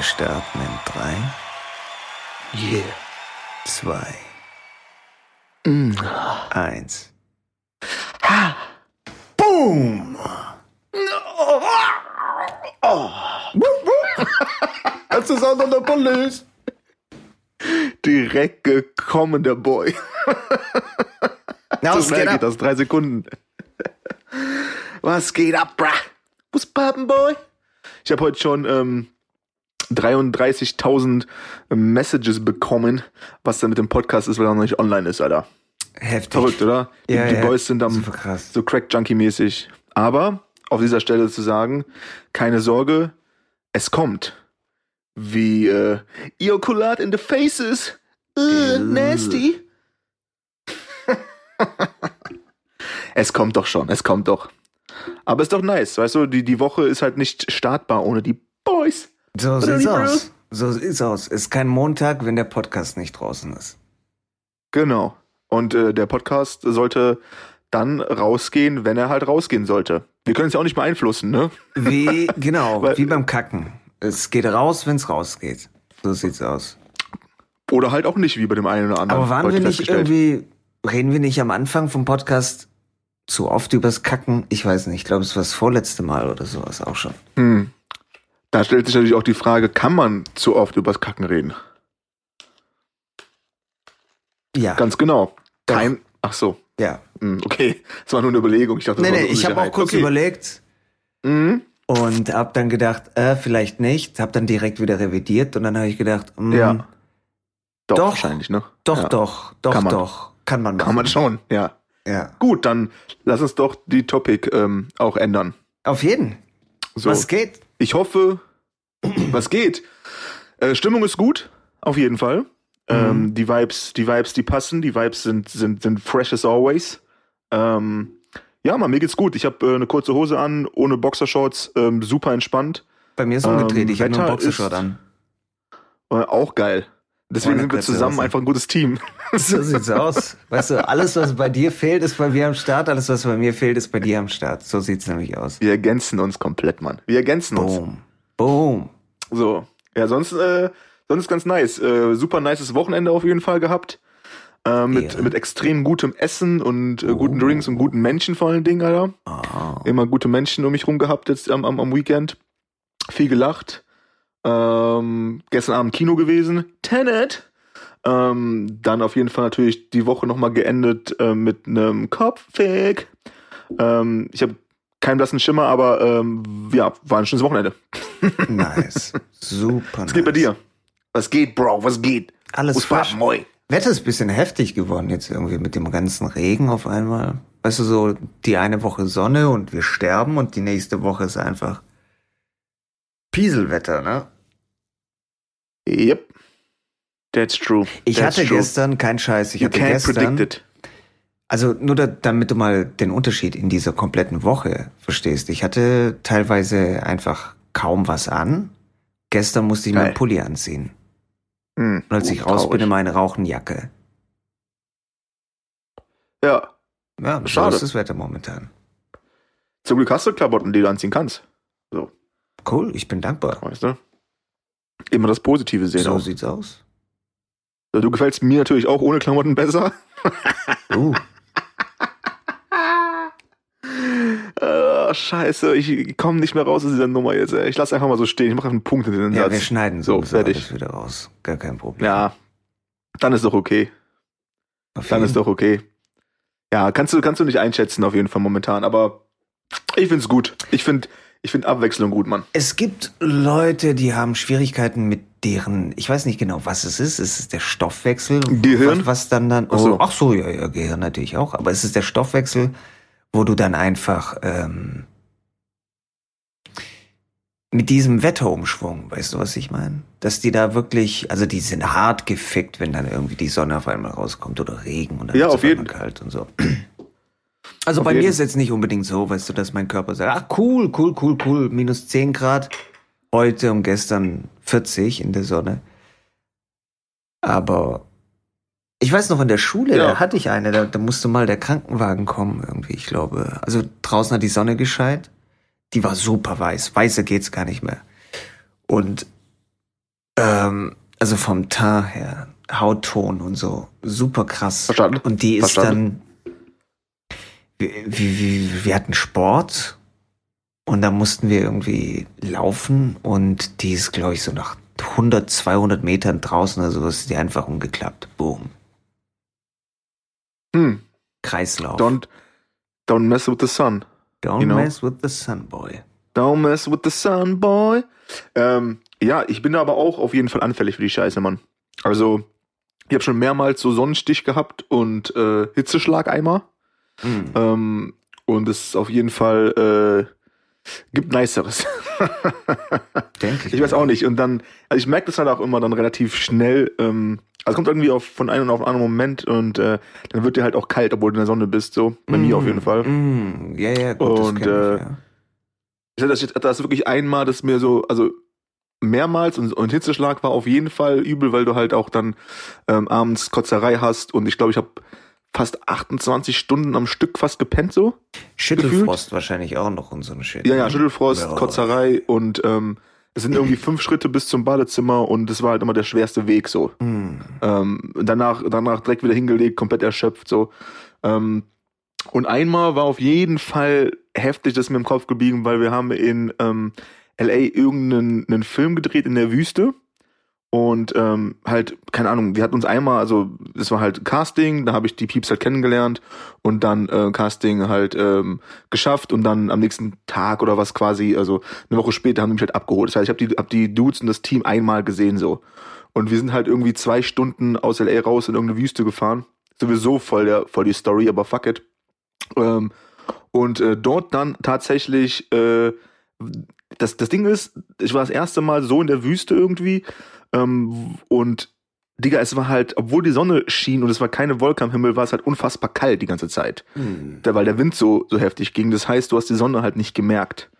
Wir starten in drei, Yeah. zwei, eins. Boom! Das ist auch noch der Police. Direkt gekommen, der Boy. Na, So schnell geht das, drei Sekunden. Was geht ab, bruh? Was poppen, Boy? Ich habe heute schon ähm, 33.000 Messages bekommen, was da mit dem Podcast ist, weil er noch nicht online ist, Alter. Heftig. Verrückt, oder? Die, Ja, die ja. Boys sind am so Crack-Junkie-mäßig. Aber auf dieser Stelle zu sagen, keine Sorge, es kommt. Wie äh, Ejakulat in the faces. Uh, nasty. es kommt doch schon, es kommt doch. Aber ist doch nice, weißt du, die, die Woche ist halt nicht startbar ohne die Boys. So sieht's aus. So sieht's aus. Ist kein Montag, wenn der Podcast nicht draußen ist. Genau. Und äh, der Podcast sollte dann rausgehen, wenn er halt rausgehen sollte. Wir können es ja auch nicht beeinflussen, ne? Wie, genau, Weil- wie beim Kacken. Es geht raus, wenn's rausgeht. So sieht's aus. Oder halt auch nicht, wie bei dem einen oder anderen. Aber waren wir nicht irgendwie, reden wir nicht am Anfang vom Podcast zu oft übers Kacken? Ich weiß nicht, ich glaube, es war das vorletzte Mal oder sowas auch schon. Hm. Da stellt sich natürlich auch die Frage, kann man zu oft übers Kacken reden? Ja, Ganz genau. Doch. Kein. Ach so. ja. Hm, okay. Das war nur eine Überlegung. Ich dachte, Nee, nee, ich habe auch kurz okay. überlegt Mhm. und hab dann gedacht, äh, vielleicht nicht. Hab dann direkt wieder revidiert und dann habe ich gedacht, mh, Ja. Doch, Doch. wahrscheinlich, ne? doch, ja. doch, doch, Kann man. doch. Kann man machen. Kann man schon, ja. Ja. Gut, dann lass uns doch die Topic ähm, auch ändern. Auf jeden. So. Was geht? Ich hoffe, was geht. Äh, Stimmung ist gut, auf jeden Fall. Ähm, die Vibes, die Vibes, die passen. Die Vibes sind sind sind fresh as always. Ähm, ja, man, mir geht's gut. Ich habe äh, eine kurze Hose an, ohne Boxershorts, ähm, super entspannt. Bei mir ist umgedreht. Ich habe nur einen Boxershort ist- an. Äh, auch geil. Deswegen sind wir zusammen einfach ein gutes Team. So sieht's aus. Weißt du, alles, was bei dir fehlt, ist bei mir am Start. Alles, was bei mir fehlt, ist bei dir am Start. So sieht's nämlich aus. Wir ergänzen uns komplett, Mann. Wir ergänzen uns. Boom. Boom. So. Ja, sonst, äh, sonst ganz nice. Äh, super nices Wochenende auf jeden Fall gehabt. Äh, mit, Ehre. mit extrem gutem Essen und äh, guten Oh. Drinks und guten Menschen vor allen Dingen, Alter. Ah. Immer gute Menschen um mich rum gehabt jetzt am, am, am Weekend. Viel gelacht. Ähm, gestern Abend Kino gewesen. Tenet. Ähm, dann auf jeden Fall natürlich die Woche nochmal geendet äh, mit einem Kopfweg. Ähm, ich habe keinen blassen Schimmer, aber ähm, ja, war ein schönes Wochenende. Nice. Super Was geht bei dir? Was geht, Bro? Was geht? Alles Was fresh. war moi? Wetter ist ein bisschen heftig geworden jetzt irgendwie mit dem ganzen Regen auf einmal. Weißt du, so die eine Woche Sonne und wir sterben und die nächste Woche ist einfach Pieselwetter, ne? Yep. That's true. Ich That's hatte true. gestern, kein Scheiß, ich You hatte can't gestern, predict it. also nur da, damit du mal den Unterschied in dieser kompletten Woche verstehst. Ich hatte teilweise einfach kaum was an. Gestern musste ich Geil. meinen Pulli anziehen. Hm. Und als Oh, ich raus bin, traurig. immer eine Rauchenjacke. Ja. Ja, so Schade. ist das Wetter momentan. Zum Glück hast du Klamotten, die du anziehen kannst. So, Cool, ich bin dankbar. weißt du? Immer das Positive sehen. So auch. sieht's aus. Du gefällst mir natürlich auch ohne Klamotten besser. Uh, Äh, scheiße, ich komme nicht mehr raus aus dieser Nummer jetzt. Ey. Ich lasse einfach mal so stehen. Ich mache einen Punkt in den ja, Satz. wir schneiden So, so fertig. wieder raus. Gar kein Problem. Ja, dann ist doch okay. Auf Dann ist doch okay. Ja, kannst du, kannst du nicht einschätzen auf jeden Fall momentan, aber ich find's gut. Ich find, ich find Abwechslung gut, Mann. Es gibt Leute, die haben Schwierigkeiten mit deren, ich weiß nicht genau, was es ist. Es ist der Stoffwechsel. Gehirn? Was, was dann dann, oh, Ach so. ach so, ja, ja, Gehirn natürlich auch. Aber es ist der Stoffwechsel, wo du dann einfach ähm, mit diesem Wetterumschwung, weißt du, was ich meine? Dass die da wirklich, also die sind hart gefickt, wenn dann irgendwie die Sonne auf einmal rauskommt oder Regen und dann Ja, jeden- einmal kalt und so. Also Auf bei jeden. mir ist jetzt nicht unbedingt so, weißt du, dass mein Körper sagt, ach cool, cool, cool, cool, minus 10 Grad. Heute und gestern 40 in der Sonne. Aber ich weiß noch, in der Schule, Ja. da hatte ich eine, da, da musste mal der Krankenwagen kommen irgendwie, ich glaube. Also draußen hat die Sonne gescheit. Die war super weiß. Weißer geht's gar nicht mehr. Und Ähm, also vom Teint her, Hautton und so, super krass. Verstanden. Und die ist Verstanden. dann, wir, wir, hatten Sport und da mussten wir irgendwie laufen und die ist, glaube ich, so nach 100, 200 Metern draußen oder so, ist die einfach umgeklappt. Boom. Hm. Kreislauf. Don't, don't mess with the sun. Don't you know. mess with the sun, boy. Don't mess with the sun, boy. Ähm, ja, ich bin aber auch auf jeden Fall anfällig für die Scheiße, Mann. Also, ich habe schon mehrmals so Sonnenstich gehabt und äh, Hitzeschlageimer. Mm. Ähm, und es ist auf jeden Fall äh, gibt niceres. Denke ich. ich weiß auch nicht. Und dann, also ich merke das halt auch immer dann relativ schnell. Ähm, also es kommt irgendwie auf, von einem auf einen anderen Moment und äh, dann wird dir halt auch kalt, obwohl du in der Sonne bist. So bei mir auf jeden Fall. Mm, ja, ja, gut, das Und, kenn äh, ich, ja. Ich hatte das, jetzt- das wirklich einmal, das mir so, also mehrmals und, und Hitzeschlag war auf jeden Fall übel, weil du halt auch dann ähm, abends Kotzerei hast und ich glaube, ich habe fast 28 Stunden am Stück fast gepennt so. Schüttelfrost wahrscheinlich auch noch und so eine Shit. Ja, ja? Schüttelfrost, Ja. Kotzerei und ähm, es sind irgendwie fünf Schritte bis zum Badezimmer und das war halt immer der schwerste Weg so. Mm. Ähm, danach, danach direkt wieder hingelegt, komplett erschöpft so. Ähm, und einmal war auf jeden Fall heftig, das mir im Kopf geblieben, weil wir haben in ähm, LA irgendeinen einen Film gedreht in der Wüste. Und ähm, halt, keine Ahnung, wir hatten uns einmal, also das war halt Casting, da habe ich die Peeps halt kennengelernt und dann äh, Casting halt ähm, geschafft und dann am nächsten Tag oder was quasi, also eine Woche später haben die mich halt abgeholt. Das heißt, ich habe die, hab die Dudes und das Team einmal gesehen so. Und wir sind halt irgendwie zwei Stunden aus LA raus in irgendeine Wüste gefahren. Sowieso voll, der, voll die Story, aber fuck it. Ähm, und äh, dort dann tatsächlich, äh, das, das Ding ist, ich war das erste Mal so in der Wüste irgendwie ähm, und Digga, es war halt, obwohl die Sonne schien und es war keine Wolke am Himmel, war es halt unfassbar kalt die ganze Zeit. Mm. Da, weil der Wind so, so heftig ging. Das heißt, du hast die Sonne halt nicht gemerkt.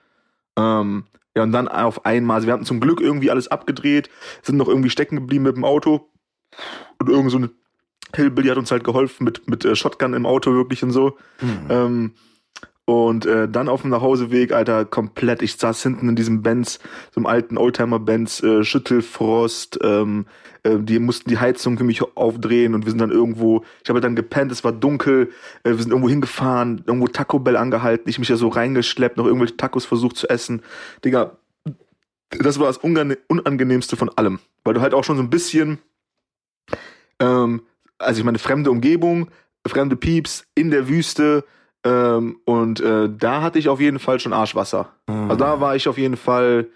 Ähm, ja, und dann auf einmal, also wir hatten zum Glück irgendwie alles abgedreht, sind noch irgendwie stecken geblieben mit dem Auto. Und irgend so eine Hillbilly hat uns halt geholfen mit, mit äh, Shotgun im Auto wirklich und so. Mm. Ähm, und äh, dann auf dem Nachhauseweg, Alter, komplett. Ich saß hinten in diesem Benz, so einem alten Oldtimer-Benz, äh, Schüttelfrost. Ähm, äh, die mussten die Heizung für mich aufdrehen und wir sind dann irgendwo. Ich habe dann gepennt, es war dunkel. Äh, wir sind irgendwo hingefahren, irgendwo Taco Bell angehalten. Ich mich da so reingeschleppt, noch irgendwelche Tacos versucht zu essen. Digga, das war das Unangenehmste von allem, weil du halt auch schon so ein bisschen, ähm, also ich meine, fremde Umgebung, fremde Pieps in der Wüste. Ähm, und äh, da hatte ich auf jeden Fall schon Arschwasser. Mm. Also da war ich auf jeden Fall,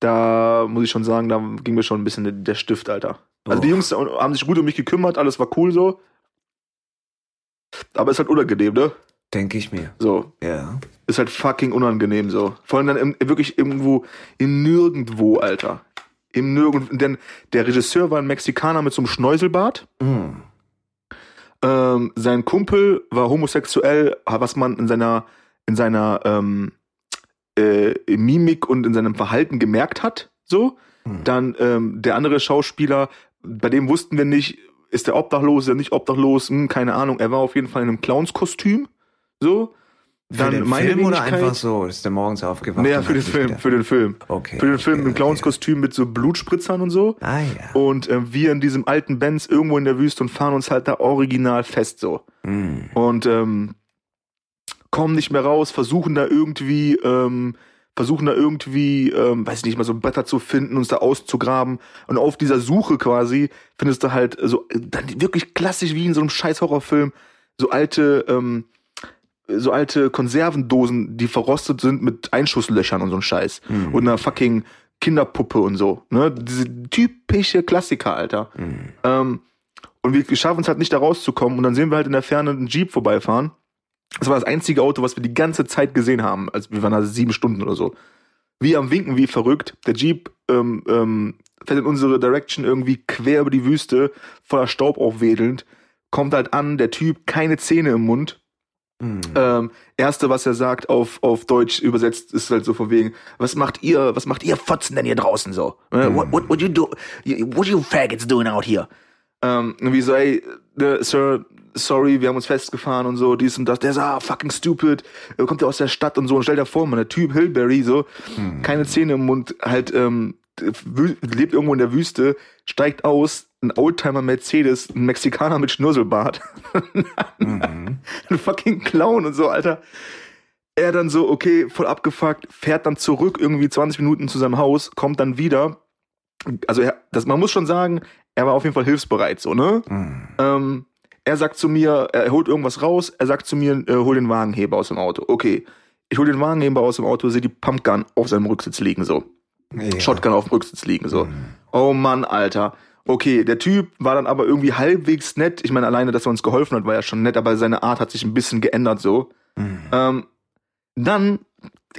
da muss ich schon sagen, da ging mir schon ein bisschen der- Stift, Alter. Also die Oh. Jungs haben sich gut um mich gekümmert, alles war cool so. Aber ist halt unangenehm, ne? Denke ich mir. So, Ja. ist halt fucking unangenehm so. Vor allem dann im, wirklich irgendwo in nirgendwo, Alter. Im nirgendwo. Denn der Regisseur war ein Mexikaner mit so einem Schnäuselbart. Mm. Ähm, sein Kumpel war homosexuell, was man in seiner, in seiner ähm, äh, Mimik und in seinem Verhalten gemerkt hat. So. Hm. Dann ähm, der andere Schauspieler, bei dem wussten wir nicht, ist der obdachlos, ist er nicht obdachlos, hm, keine Ahnung. Er war auf jeden Fall in einem Clownskostüm. So. Für den meine Film oder einfach so? Ist der morgens aufgewacht? Naja, für den Film, gedacht- für den Film. Okay. Für den Film okay, im Clownskostüm mit so Blutspritzern und so. Ah ja. Und äh, wir in diesem alten Benz irgendwo in der Wüste und fahren uns halt da original fest so. Mm. Und ähm, kommen nicht mehr raus, versuchen da irgendwie, ähm, versuchen da irgendwie, ähm, weiß ich nicht mal, so Bretter zu finden, uns da auszugraben. Und auf dieser Suche quasi findest du halt so, äh, dann wirklich klassisch wie in so einem scheiß Horrorfilm, so alte, ähm, so alte Konservendosen, die verrostet sind mit Einschusslöchern und so ein Scheiß. Mm. Und einer fucking Kinderpuppe und so. Ne? Diese typische Klassiker, Alter. Mm. Ähm, und wir schaffen es halt nicht da rauszukommen. Und dann sehen wir halt in der Ferne einen Jeep vorbeifahren. Das war das einzige Auto, was wir die ganze Zeit gesehen haben. Also wir waren da sieben Stunden oder so. Wie am Winken, wie verrückt. Der Jeep ähm, ähm, fährt in unsere Direction irgendwie quer über die Wüste, voller Staub aufwedelnd. Kommt halt an, der Typ, keine Zähne im Mund. Mm. Ähm, erste, was er sagt auf, auf Deutsch übersetzt, ist halt so von wegen, was macht ihr, was macht ihr Fotzen denn hier draußen so? Äh, What, what, what you do, what you faggots doing out here? Ähm, wie so, ey, äh, Sir, sorry, wir haben uns festgefahren und so, dies und das. Der ist, ah, fucking stupid, kommt ja aus der Stadt und so. Und stell dir vor, man, der Typ Hillberry, so, keine Zähne im Mund, halt, ähm, äh, lebt irgendwo in der Wüste, steigt aus, ein Oldtimer Mercedes, ein Mexikaner mit Schnurselbart, Mhm. ein fucking Clown und so, Alter. Er dann so, okay, voll abgefuckt, fährt dann zurück irgendwie 20 Minuten zu seinem Haus, kommt dann wieder. Also er, das, man muss schon sagen, er war auf jeden Fall hilfsbereit, so, ne? Mhm. Ähm, er sagt zu mir, er holt irgendwas raus, er sagt zu mir, äh, hol den Wagenheber aus dem Auto. Okay. Ich hol den Wagenheber aus dem Auto, sehe die Pumpgun auf seinem Rücksitz liegen, so. Ja. Shotgun auf dem Rücksitz liegen, so. Oh Mann, Alter. Okay, der Typ war dann aber irgendwie halbwegs nett. Ich meine, alleine, dass er uns geholfen hat, war ja schon nett, aber seine Art hat sich ein bisschen geändert, so. Mhm. Ähm, dann,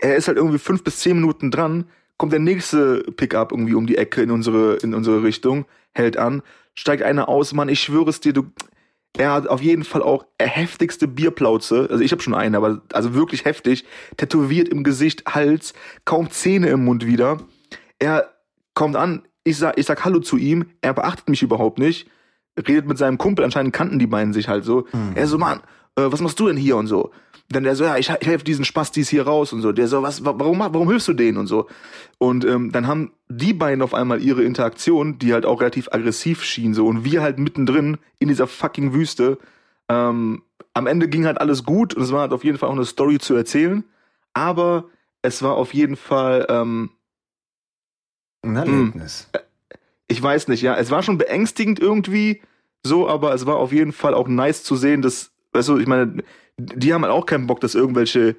er ist halt irgendwie fünf bis zehn Minuten dran, kommt der nächste Pickup irgendwie um die Ecke in unsere, in unsere Richtung, hält an, steigt einer aus, Mann, ich schwöre es dir, du, er hat auf jeden Fall auch heftigste Bierplauze, also ich habe schon eine, aber also wirklich heftig, tätowiert im Gesicht, Hals, kaum Zähne im Mund wieder. Er kommt an, ich sag, ich sag Hallo zu ihm, er beachtet mich überhaupt nicht, redet mit seinem Kumpel, anscheinend kannten die beiden sich halt so. Er so, Mann, äh, was machst du denn hier und so? Dann der so, ja, ich, ich helfe diesen Spastis hier raus und so. Der so, was, wa- warum, warum hilfst du denen und so? Und ähm, dann haben die beiden auf einmal ihre Interaktion, die halt auch relativ aggressiv schien so. Und wir halt mittendrin in dieser fucking Wüste. Ähm, am Ende ging halt alles gut und es war halt auf jeden Fall auch eine Story zu erzählen. Aber es war auf jeden Fall, ähm, Ein Erlebnis. ich weiß nicht, ja, es war schon beängstigend irgendwie so, aber es war auf jeden Fall auch nice zu sehen, dass, weißt du, ich meine, die haben halt auch keinen Bock, dass irgendwelche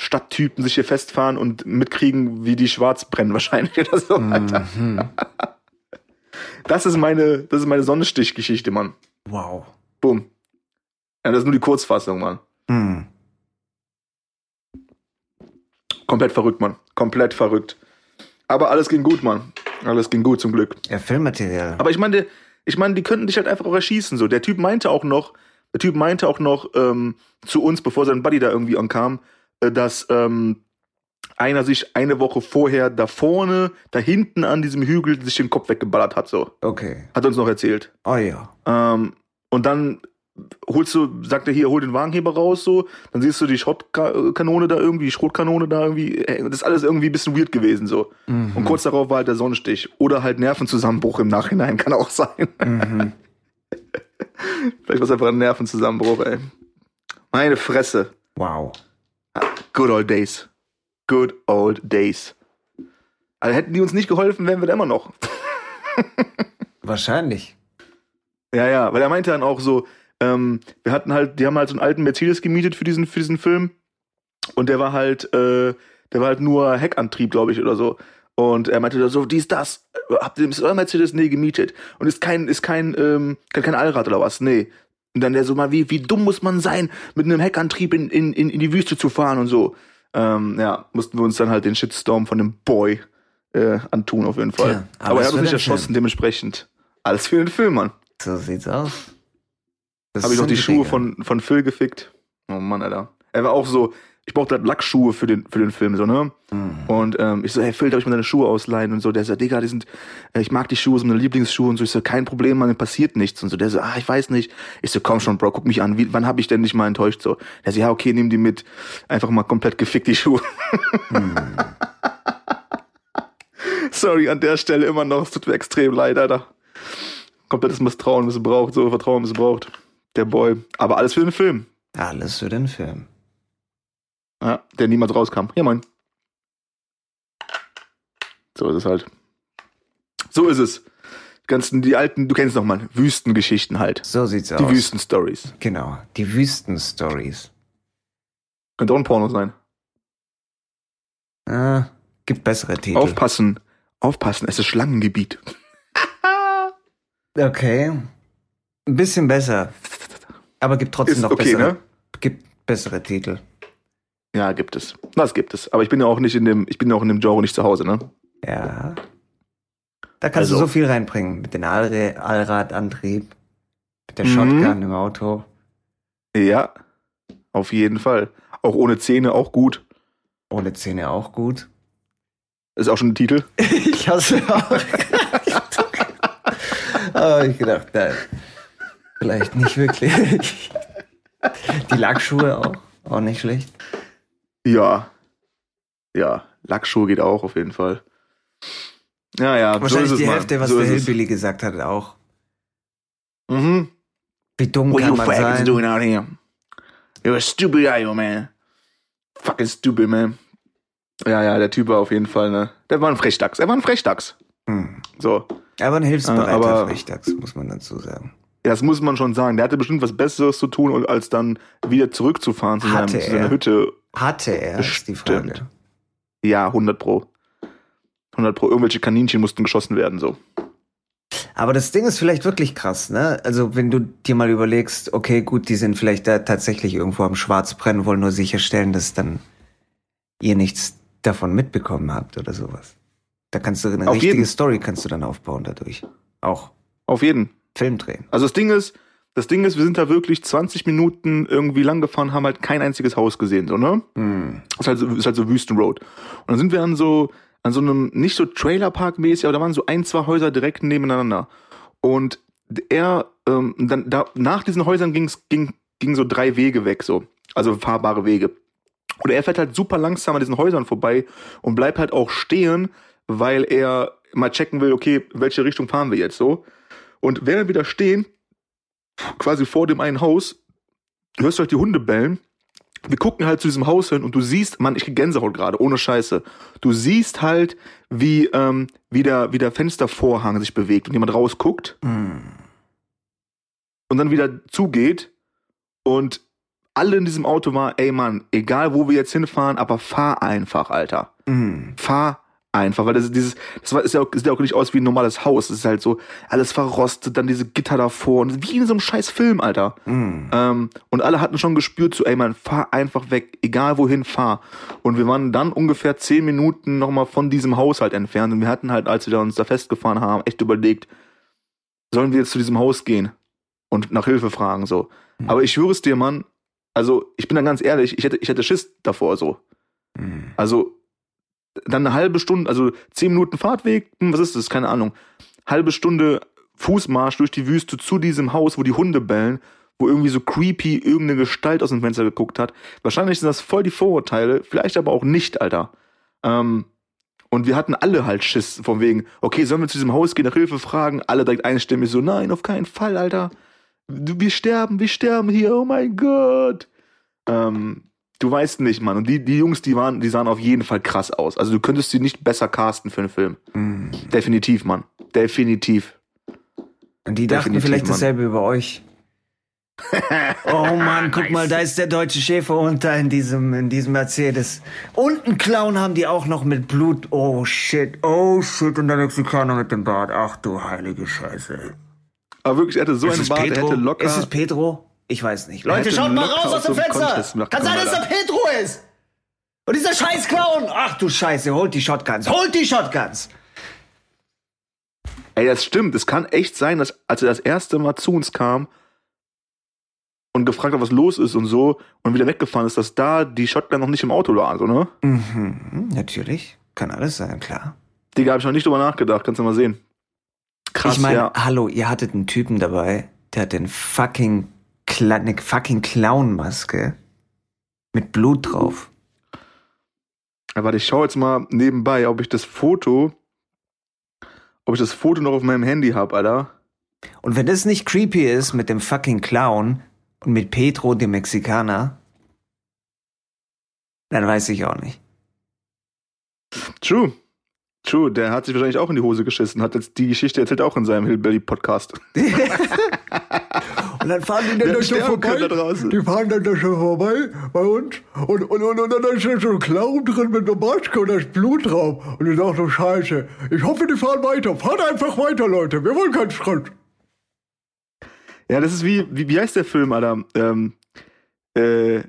Stadttypen sich hier festfahren und mitkriegen, wie die schwarz brennen wahrscheinlich oder so, Alter. Mhm. Das ist meine, das ist meine Sonnenstichgeschichte, Mann. Wow. Boom. Ja, das ist nur die Kurzfassung, Mann. Mhm. Komplett verrückt, Mann. Komplett verrückt. Aber alles ging gut, Mann. Alles ging gut, zum Glück. Ja, Filmmaterial. Aber ich meine, ich meine, die könnten dich halt einfach auch erschießen. So, der Typ meinte auch noch, der Typ meinte auch noch ähm, zu uns, bevor sein Buddy da irgendwie ankam, äh, dass ähm, einer sich eine Woche vorher da vorne, da hinten an diesem Hügel sich den Kopf weggeballert hat. So, Okay. hat uns noch erzählt. Oh ja. Ähm, und dann holst du, sagt er hier, hol den Wagenheber raus, so, dann siehst du die Schrottkanone da irgendwie, die Schrotkanone da irgendwie, das ist alles irgendwie ein bisschen weird gewesen, so. Mhm. Und kurz darauf war halt der Sonnenstich. Oder halt Nervenzusammenbruch im Nachhinein, kann auch sein. Mhm. Vielleicht war es einfach ein Nervenzusammenbruch, ey. Meine Fresse. Wow. Good old days. Good old days. Also hätten die uns nicht geholfen, wären wir da immer noch. Wahrscheinlich. Ja, ja, weil er meinte dann auch so, ähm, wir hatten halt, die haben halt so einen alten Mercedes gemietet für diesen, für diesen Film. Und der war halt, äh, der war halt nur Heckantrieb, glaube ich, oder so. Und er meinte so, dies, das, habt ihr euer Mercedes? Nee, gemietet. Und ist kein, ist kein, ähm, kein, kein Allrad oder was? Nee. Und dann der so mal, wie, wie dumm muss man sein, mit einem Heckantrieb in, in, in, die Wüste zu fahren und so. Ähm, ja, mussten wir uns dann halt den Shitstorm von dem Boy äh, antun, auf jeden Fall. Tja, Aber alles er hat uns nicht erschossen, Film. dementsprechend. Alles für den Film, Mann. So sieht's aus. Habe ich noch die Schuhe von, von Phil gefickt. Oh Mann, Alter. Er war auch so, ich brauchte halt Lackschuhe für den, für den Film, so, ne? Mhm. Und ähm, ich so, hey Phil, darf ich mir deine Schuhe ausleihen? Und so, der so, Digga, die sind, äh, ich mag die Schuhe, sind meine Lieblingsschuhe und so. Ich so, kein Problem, Mann, mir passiert nichts. Und so, der so, ah, ich weiß nicht. Ich so, komm schon, Bro, guck mich an, wie, wann hab ich denn nicht mal enttäuscht? So, der so, ja, okay, nimm die mit. Einfach mal komplett gefickt, die Schuhe. Sorry, an der Stelle immer noch, es tut mir extrem leid, Alter. Komplettes Misstrauen missbraucht, so Vertrauen missbraucht. Der Boy. Aber alles für den Film. Alles für den Film. Ja, der niemals rauskam. Ja, moin. So ist es halt. So ist es. Die ganzen, die alten, du kennst noch mal, Wüstengeschichten halt. So sieht's Die aus. Wüstenstories. Genau. Die Wüstenstories. Könnte auch ein Porno sein. Ah, gibt bessere Titel. Aufpassen. Aufpassen, es ist Schlangengebiet. Okay. Ein bisschen besser. Aber gibt trotzdem Ist noch okay, bessere. ne? Gibt bessere Titel. Ja, gibt es. Das gibt es. Aber ich bin ja auch nicht in dem, ich bin ja auch in dem Genre nicht zu Hause, ne? Ja. Da kannst Also- du so viel reinbringen. Mit dem Allra- Allradantrieb. Mit der Mhm. Shotgun im Auto. Ja. Auf jeden Fall. Auch ohne Zähne, auch gut. Ohne Zähne auch gut. Ist auch schon ein Titel. Ich hasse auch. Aber ich gedacht, nein. Vielleicht nicht wirklich. Die Lackschuhe auch. Auch nicht schlecht. Ja. Ja. Lackschuhe geht auch auf jeden Fall. Ja, ja. Wahrscheinlich so ist die es, Mann. Hälfte, was so der. Hillbilly gesagt hat, auch. Mhm. Wie dumm What kann you man sein? doing out here? You're a stupid guy, you man. Fucking stupid, man. Ja, ja, der Typ war auf jeden Fall, ne? Der war ein Frechdachs. Er war ein Frechdachs. Hm. So. Aber ein hilfsbereiter Äh, aber- Frechdachs, muss man dazu sagen. Ja, das muss man schon sagen. Der hatte bestimmt was Besseres zu tun, als dann wieder zurückzufahren zu, seinem, Hatte zu seiner er. Hütte. Hatte er, ist die Frage. Bestimmt. Ja, 100 pro. 100 pro. Irgendwelche Kaninchen mussten geschossen werden, so. Aber das Ding ist vielleicht wirklich krass, ne? Also wenn du dir mal überlegst, okay, gut, die sind vielleicht da tatsächlich irgendwo am Schwarzbrennen, wollen nur sicherstellen, dass dann ihr nichts davon mitbekommen habt oder sowas. Da kannst du eine Auf richtige jeden. Story kannst du dann aufbauen dadurch. Auch Auf jeden. Film drehen. Also das Ding ist, das Ding ist, wir sind da wirklich 20 Minuten irgendwie lang gefahren, haben halt kein einziges Haus gesehen, so, ne? Hm. Ist halt so, ist halt so Wüstenroad. Und dann sind wir an so, an so einem, nicht so Trailerpark-mäßig, aber da waren so ein, zwei Häuser direkt nebeneinander. Und er, ähm, dann, da, nach diesen Häusern ging's, ging, ging so drei Wege weg, so. Also fahrbare Wege. Und er fährt halt super langsam an diesen Häusern vorbei und bleibt halt auch stehen, weil er mal checken will, okay, welche Richtung fahren wir jetzt so. Und während wir da stehen, quasi vor dem einen Haus, hörst du halt die Hunde bellen. Wir gucken halt zu diesem Haus hin und du siehst, Mann, ich krieg Gänsehaut gerade, ohne Scheiße. Du siehst halt, wie, ähm, wie, der, wie der Fenstervorhang sich bewegt und jemand rausguckt Hm. und dann wieder zugeht und alle in diesem Auto war, ey Mann, egal wo wir jetzt hinfahren, aber fahr einfach, Alter. Hm. Fahr einfach, weil das ist dieses, das war, ist ja auch, sieht ja auch nicht aus wie ein normales Haus. Das ist halt so alles verrostet, dann diese Gitter davor und wie in so einem scheiß Film, Alter. Hm. Ähm, und alle hatten schon gespürt, so, ey Mann, fahr einfach weg, egal wohin, fahr. Und wir waren dann ungefähr zehn Minuten nochmal von diesem Haushalt entfernt und wir hatten halt, als wir uns da festgefahren haben, echt überlegt, sollen wir jetzt zu diesem Haus gehen und nach Hilfe fragen, so. Mhm. Aber ich schwöre es dir, Mann, also ich bin dann ganz ehrlich, ich hätte, ich hätte Schiss davor, so. Hm. Also dann eine halbe Stunde, also zehn Minuten Fahrtweg, hm, was ist das? Keine Ahnung. Halbe Stunde Fußmarsch durch die Wüste zu diesem Haus, wo die Hunde bellen, wo irgendwie so creepy irgendeine Gestalt aus dem Fenster geguckt hat. Wahrscheinlich sind das voll die Vorurteile, vielleicht aber auch nicht, Alter. Ähm, und wir hatten alle halt Schiss von wegen, okay, sollen wir zu diesem Haus gehen, nach Hilfe fragen? Alle direkt einstimmig so, nein, auf keinen Fall, Alter. Wir sterben, wir sterben hier, oh mein Gott. Ähm, du weißt nicht, Mann. Und die, die Jungs, die waren, die sahen auf jeden Fall krass aus. Also du könntest sie nicht besser casten für einen Film. Hm. Definitiv, Mann. Definitiv. Und die dachten Definitiv, vielleicht Mann. dasselbe über euch. Oh Mann, guck mal, da ist der deutsche Schäferhund da in diesem, in diesem Mercedes. Und einen Clown haben die auch noch mit Blut. Oh shit, oh shit. Und der Mexikaner mit dem Bart. Ach du heilige Scheiße. Aber wirklich, er hatte so ist einen Bart, er Pedro? hätte locker. Ist es Pedro? Ich weiß nicht. Leute, schaut mal raus aus dem Fenster. Kann sein, dass der Pedro ist. Und dieser scheiß Clown. Ach du Scheiße, holt die Shotguns. Holt die Shotguns. Ey, das stimmt. Es kann echt sein, dass als er das erste Mal zu uns kam und gefragt hat, was los ist und so und wieder weggefahren ist, dass da die Shotgun noch nicht im Auto war, so, ne? Mhm, natürlich. Kann alles sein, klar. Digga, hab ich noch nicht drüber nachgedacht. Kannst du mal sehen. Krass, ich meine, ja. hallo, ihr hattet einen Typen dabei, der hat den fucking, Kla eine fucking Clownmaske mit Blut drauf. Ja, Warte, ich schaue jetzt mal nebenbei, ob ich das Foto, ob ich das Foto noch auf meinem Handy hab, Alter. Und wenn das nicht creepy ist mit dem fucking Clown und mit Pedro, dem Mexikaner, dann weiß ich auch nicht. True. True, der hat sich wahrscheinlich auch in die Hose geschissen, hat jetzt die Geschichte erzählt auch in seinem Hillbilly-Podcast. Und dann fahren die dann da vorbei. draußen. Die fahren dann da schon vorbei bei uns. Und, und, und, und dann ist da so ein Clown drin mit einer Maske und da ist Blut drauf. Und ich dachte so, scheiße. Ich hoffe, die fahren weiter. Fahrt einfach weiter, Leute. Wir wollen keinen Strand. Ja, das ist wie, wie, wie heißt der Film, Alter? Ähm, äh,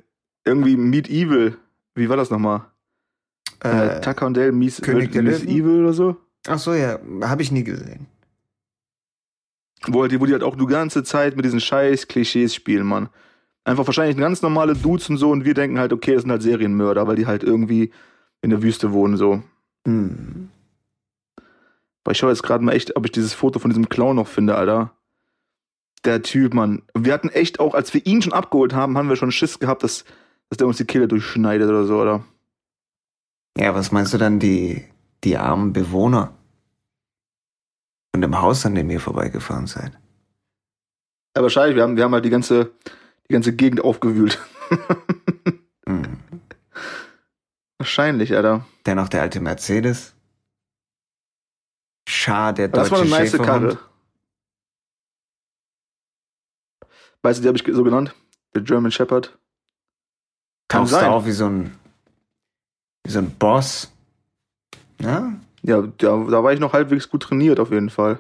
irgendwie Meet Evil. Wie war das nochmal? Äh, Tucker und Dale Meets, König der Löwen? Evil oder so? Ach so, ja. Habe ich nie gesehen. Wo, halt, die- wo die halt auch die ganze Zeit mit diesen scheiß Klischees spielen, Mann. Einfach wahrscheinlich ganz normale Dudes und so und wir denken halt, okay, das sind halt Serienmörder, weil die halt irgendwie in der Wüste wohnen, so. Hm. Aber ich schaue jetzt gerade mal echt, ob ich dieses Foto von diesem Clown noch finde, Alter. Der Typ, Mann. Wir hatten echt auch, als wir ihn schon abgeholt haben, haben wir schon Schiss gehabt, dass, dass der uns die Kehle durchschneidet oder so, oder? Ja, was meinst du dann, die, die armen Bewohner? Von dem Haus, an dem ihr vorbeigefahren seid. Ja, wahrscheinlich, wir haben, wir haben halt die ganze, die ganze Gegend aufgewühlt. Hm. Wahrscheinlich, Alter. Dennoch der alte Mercedes. Schade, der Das war deutsche eine nice. Karre. Weißt du, die habe ich so genannt? Der German Shepherd. Kann Tauchst du sein. auf wie so ein, wie so ein Boss. Ja? Ja, da, da war ich noch halbwegs gut trainiert, auf jeden Fall.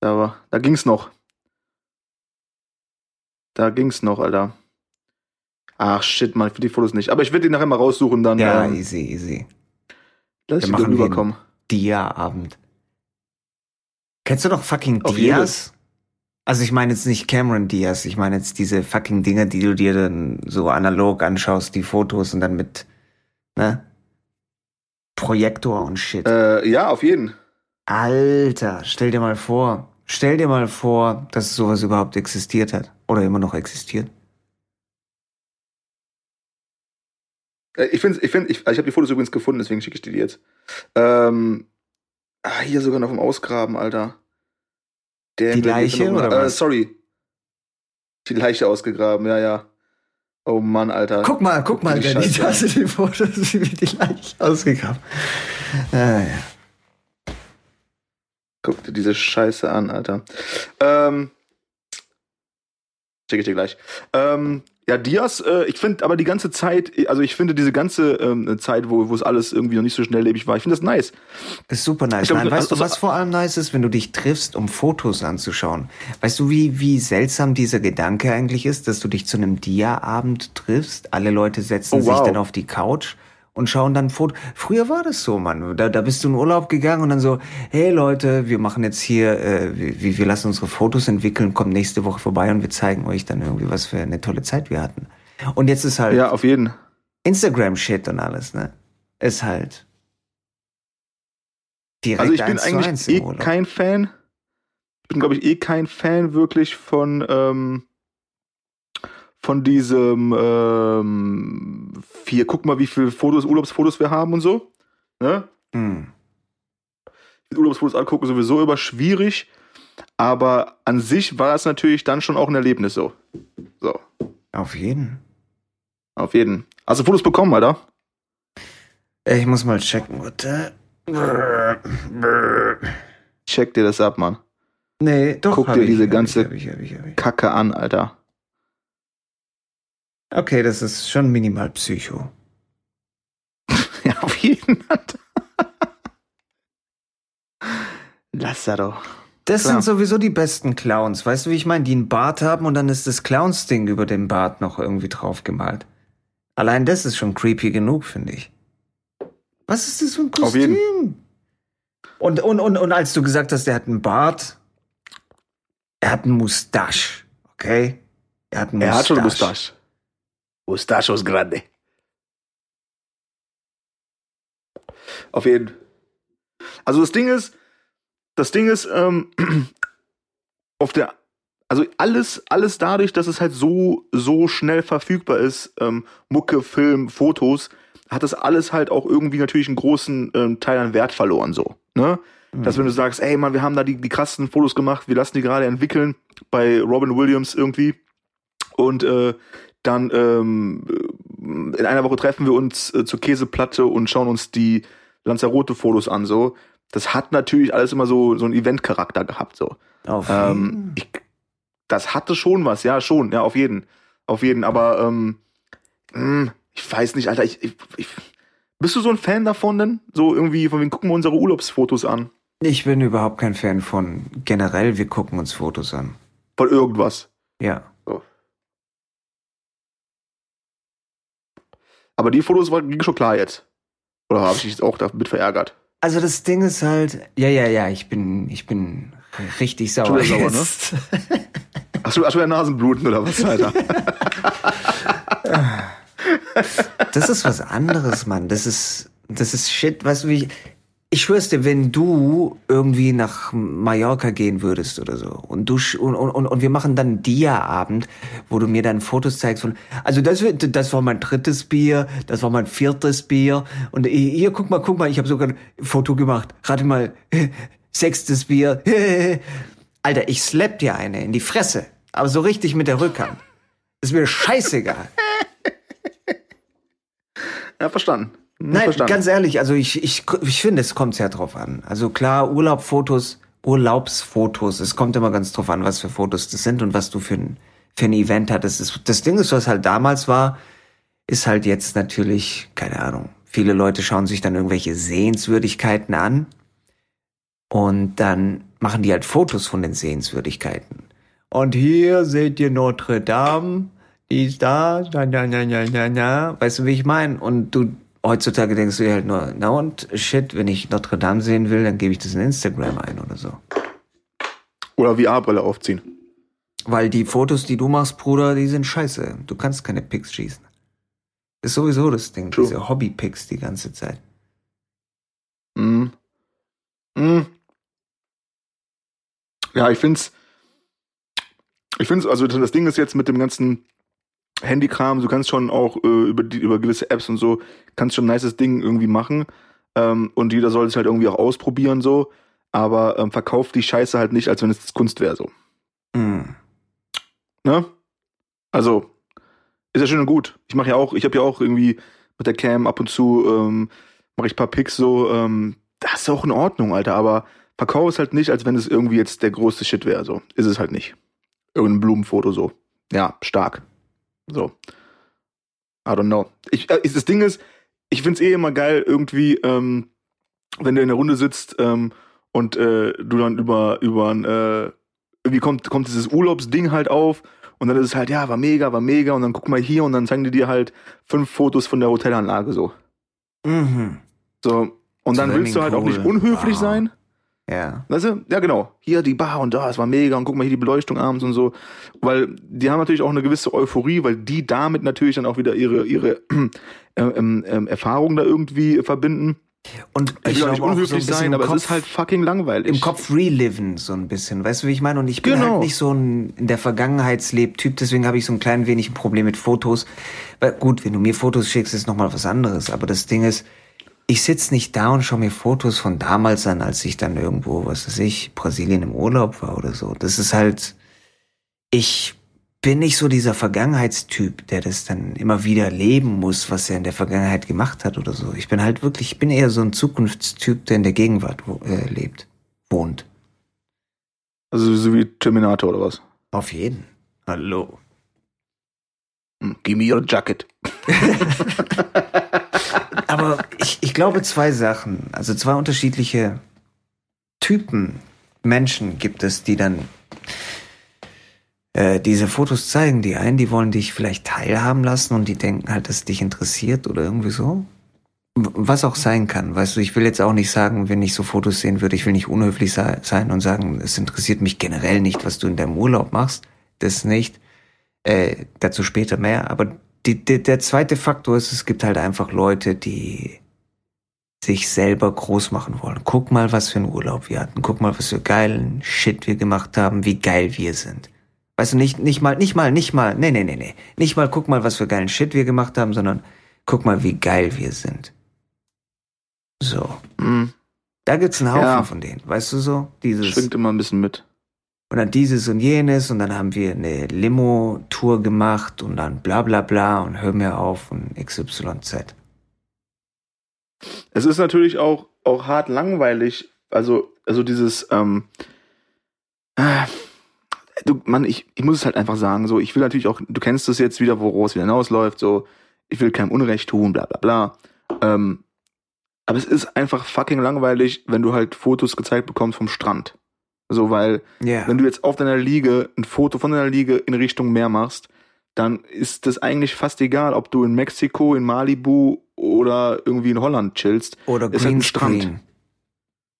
Da, war, da ging's noch. Da ging's noch, Alter. Ach shit, man, für die Fotos nicht. Aber ich werde die nachher mal raussuchen, dann Ja, ähm, easy, easy. lass ich wir rüberkommen. Dia-Abend. Kennst du noch fucking Dias? Also ich meine jetzt nicht Cameron Diaz, ich meine jetzt diese fucking Dinge, die du dir dann so analog anschaust, die Fotos und dann mit, ne? Projektor und shit. Äh, ja, auf jeden. Alter, stell dir mal vor, stell dir mal vor, dass sowas überhaupt existiert hat. Oder immer noch existiert. Äh, ich finde, ich, find, ich, also ich habe die Fotos übrigens gefunden, deswegen schicke ich dir die jetzt. Ähm, ah, hier sogar noch im Ausgraben, Alter. Der Die Leiche, noch- oder äh, was? Sorry. Die Leiche ausgegraben, ja, ja. Oh Mann, Alter. Guck mal, guck mal, die Danny, da hast du die Fotos, wie die Leiche ausgegraben. Ah, ja. Guck dir diese Scheiße an, Alter. Ähm, check ich dir gleich. Ähm, ja, Diaz, äh, ich finde aber die ganze Zeit, also ich finde diese ganze ähm, Zeit, wo wo es alles irgendwie noch nicht so schnelllebig war, ich finde das nice. Ist super nice. Ich glaub, Nein, weißt also- du, was vor allem nice ist, wenn du dich triffst, um Fotos anzuschauen? Weißt du, wie, wie seltsam dieser Gedanke eigentlich ist, dass du dich zu einem Dia-Abend triffst, alle Leute setzen Oh, wow. sich dann auf die Couch und schauen dann Fotos. Früher war das so, Mann. Da, da bist du in Urlaub gegangen und dann so, hey Leute, wir machen jetzt hier, äh, wir, wir lassen unsere Fotos entwickeln, kommt nächste Woche vorbei und wir zeigen euch dann irgendwie, was für eine tolle Zeit wir hatten. Und jetzt ist halt Ja, auf jeden. Instagram-Shit und alles, ne? Ist halt direkt Also ich bin eigentlich eh kein Fan. Ich bin, glaube ich, eh kein Fan wirklich von, ähm, von diesem ähm, hier, guck mal, wie viele Fotos, Urlaubsfotos wir haben und so. Ne? Hm. Urlaubsfotos angucken sowieso über schwierig. Aber an sich war das natürlich dann schon auch ein Erlebnis so. So, Auf jeden. auf jeden. Hast du Fotos bekommen, Alter? Ich muss mal checken, warte. Check dir das ab, Mann. Nee, doch. Guck dir ich, diese ganze- Ich, hab ich, hab hab. Kacke an, Alter. Okay, das ist schon minimal Psycho. Ja, auf jeden Fall. Lass er doch. Das Klar. sind sowieso die besten Clowns. Weißt du, wie ich meine? Die einen Bart haben und dann ist das Clowns-Ding über dem Bart noch irgendwie drauf gemalt. Allein das ist schon creepy genug, finde ich. Was ist das für ein Auf jeden. Kostüm? Und, und, und, und als du gesagt hast, er hat einen Bart, er hat einen Mustache, okay? Er hat einen Er Mustache. hat schon Mustache. Mustachos grande. Auf jeden. Also das Ding ist, das Ding ist, ähm, auf der, also alles, alles dadurch, dass es halt so, so schnell verfügbar ist, ähm, Mucke, Film, Fotos, hat das alles halt auch irgendwie natürlich einen großen ähm, Teil an Wert verloren, so, ne? Dass wenn du sagst, ey Mann, wir haben da die, die krassen Fotos gemacht, wir lassen die gerade entwickeln bei Robin Williams irgendwie und äh, dann ähm, in einer Woche treffen wir uns äh, zur Käseplatte und schauen uns die Lanzarote-Fotos an, so. Das hat natürlich alles immer so, so einen Event-Charakter gehabt, so. Auf Ähm, ich, das hatte schon was, ja, schon, ja, auf jeden. Auf jeden, aber ähm, mh, ich weiß nicht, Alter, ich, ich, ich, bist du so ein Fan davon denn? So irgendwie, von wegen gucken wir unsere Urlaubsfotos an. ich bin überhaupt kein Fan von generell, wir gucken uns Fotos an. Von irgendwas. Ja. Aber die Fotos waren ging schon klar jetzt. Oder habe ich dich jetzt auch damit verärgert? Also das Ding ist halt, ja, ja, ja, ich bin, ich bin richtig sauer. Schon sauer, ne? Hast du, hast du ja Nasenbluten oder was, Alter? Das ist was anderes, Mann. Das ist, das ist Shit, weißt du, wie ich, ich schwör's dir, wenn du irgendwie nach Mallorca gehen würdest oder so und du und, und, und wir machen dann Dia-Abend, wo du mir dann Fotos zeigst von, also das, das war mein drittes Bier, das war mein viertes Bier und hier, guck mal, guck mal, ich habe sogar ein Foto gemacht. Rate mal, sechstes Bier. Alter, ich slap dir eine in die Fresse, aber so richtig mit der Rückhand. Ist mir scheißegal. Ja, verstanden. Nein, verstanden. ganz ehrlich, also ich, ich, ich finde, es kommt sehr drauf an. Also klar, Urlaubfotos, Urlaubsfotos, es kommt immer ganz drauf an, was für Fotos das sind und was du für ein, für ein Event hattest. Das, das Ding ist, was halt damals war, ist halt jetzt natürlich, keine Ahnung, viele Leute schauen sich dann irgendwelche Sehenswürdigkeiten an und dann machen die halt Fotos von den Sehenswürdigkeiten. Und hier seht ihr Notre Dame, die ist da, na, na, na, na, na, na. Weißt du, wie ich meine? Und du, heutzutage denkst du dir halt nur, na und, shit, wenn ich Notre Dame sehen will, dann gebe ich das in Instagram ein oder so. Oder VR-Brille aufziehen. Weil die Fotos, die du machst, Bruder, die sind scheiße. Du kannst keine Pics schießen. Ist sowieso das Ding, True. diese Hobby-Pics die ganze Zeit. Mhm. Mhm. Ja, ich find's. Ich find's, also das Ding ist jetzt mit dem ganzen Handykram, du kannst schon auch äh, über, die, über gewisse Apps und so, kannst schon ein nices Ding irgendwie machen. Ähm, und jeder soll es halt irgendwie auch ausprobieren, so. Aber ähm, verkauft die Scheiße halt nicht, als wenn es Kunst wäre, so. Mhm. Ne? Also, ist ja schön und gut. Ich mache ja auch, ich habe ja auch irgendwie mit der Cam ab und zu, ähm, mache ich ein paar Pics so, ähm, das ist auch in Ordnung, Alter, aber verkauf es halt nicht, als wenn es irgendwie jetzt der größte Shit wäre, so. Ist es halt nicht. Irgendein Blumenfoto so. Ja, stark. So. I don't know. Ich, äh, das Ding ist, ich find's eh immer geil, irgendwie, ähm, wenn du in der Runde sitzt ähm, und äh, du dann über, über ein, äh, irgendwie kommt, kommt dieses Urlaubsding halt auf und dann ist es halt, ja, war mega, war mega und dann guck mal hier und dann zeigen die dir halt fünf Fotos von der Hotelanlage so. Mhm. So. Und dann willst du halt auch nicht unhöflich Wow. sein. Ja. Weißt du? Ja, genau. Hier die Bar und da, es war mega und guck mal hier die Beleuchtung abends und so. Weil die haben natürlich auch eine gewisse Euphorie, weil die damit natürlich dann auch wieder ihre, ihre äh, ähm, ähm, Erfahrungen da irgendwie verbinden. Und Ich will auch nicht unhöflich so sein, aber Kopf, es ist halt fucking langweilig. im Kopf reliven so ein bisschen. Weißt du, wie ich meine? Und ich bin Genau. halt nicht so ein in der Vergangenheitsleb-Typ, deswegen habe ich so ein klein wenig ein Problem mit Fotos. Weil gut, wenn du mir Fotos schickst, ist nochmal was anderes. Aber das Ding ist, ich sitz nicht da und schaue mir Fotos von damals an, als ich dann irgendwo, was weiß ich, Brasilien im Urlaub war oder so. Das ist halt, ich bin nicht so dieser Vergangenheitstyp, der das dann immer wieder leben muss, was er in der Vergangenheit gemacht hat oder so. Ich bin halt wirklich, ich bin eher so ein Zukunftstyp, der in der Gegenwart wo, äh, lebt, wohnt. Also so wie Terminator oder was? Auf jeden. Hallo. Hm, give me your jacket. Aber ich, ich glaube zwei Sachen, also zwei unterschiedliche Typen Menschen gibt es, die dann äh, diese Fotos zeigen. Die einen, die wollen dich vielleicht teilhaben lassen und die denken halt, dass es dich interessiert oder irgendwie so. Was auch sein kann, weißt du, ich will jetzt auch nicht sagen, wenn ich so Fotos sehen würde, ich will nicht unhöflich sei- sein und sagen, es interessiert mich generell nicht, was du in deinem Urlaub machst. Das nicht. Äh, dazu später mehr. Aber die, die, der zweite Faktor ist, es gibt halt einfach Leute, die sich selber groß machen wollen. Guck mal, was für einen Urlaub wir hatten. Guck mal, was für geilen Shit wir gemacht haben, wie geil wir sind. Weißt du, nicht, nicht mal, nicht mal, nicht mal, nee, nee, nee, nee. Nicht mal, guck mal, was für geilen Shit wir gemacht haben, sondern guck mal, wie geil wir sind. So. Hm, Da gibt's einen Haufen Ja. von denen. Weißt du so? Dieses. schwingt immer ein bisschen mit. Und dann dieses und jenes und dann haben wir eine Limo-Tour gemacht und dann bla bla bla und hör mir auf und XYZ. Es ist natürlich auch, auch hart langweilig. Also, also dieses, ähm, äh, du, Mann, ich, ich muss es halt einfach sagen, so, ich will natürlich auch, du kennst es jetzt wieder, woraus es wieder hinausläuft, so, ich will keinem Unrecht tun, bla bla bla. Ähm, aber es ist einfach fucking langweilig, wenn du halt Fotos gezeigt bekommst vom Strand. So, weil, Ja. wenn du jetzt auf deiner Liege ein Foto von deiner Liege in Richtung Meer machst, dann ist das eigentlich fast egal, ob du in Mexiko, in Malibu oder irgendwie in Holland chillst. Oder ist halt ein. Strand.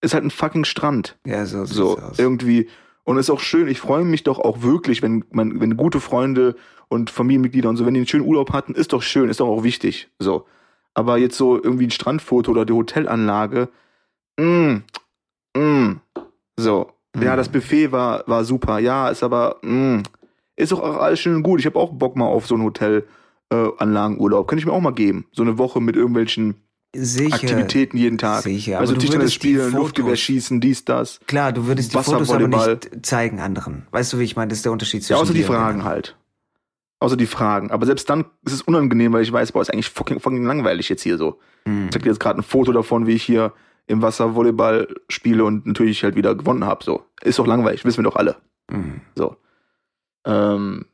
Ist halt ein fucking Strand. Ja, so sieht's So, aus. irgendwie. Und ist auch schön, ich freue mich doch auch wirklich, wenn man, wenn gute Freunde und Familienmitglieder und so, wenn die einen schönen Urlaub hatten, ist doch schön, ist doch auch wichtig. So. Aber jetzt so irgendwie ein Strandfoto oder die Hotelanlage, mm, mm. So. Mhm. Ja, das Buffet war, war super. Ja, ist aber, mm, ist doch auch alles schön und gut. Ich habe auch Bock mal auf so einen Hotelanlagenurlaub. Könnte ich mir auch mal geben. So eine Woche mit irgendwelchen Sicher. Aktivitäten jeden Tag. Sicher, also Tischtennis spielen, Luftgewehr schießen, dies, das. Klar, du würdest die Fotos aber nicht zeigen anderen. Weißt du, wie ich meine? Das ist der Unterschied zwischen Ja, außer die Fragen halt. Außer die Fragen. Aber selbst dann ist es unangenehm, weil ich weiß, boah, ist eigentlich fucking, fucking langweilig jetzt hier so. Hm. Ich zeig dir jetzt gerade ein Foto davon, wie ich hier im Wasser Volleyball spiele und natürlich halt wieder gewonnen habe. So. Ist doch langweilig, wissen wir doch alle. Hm. So. Ähm,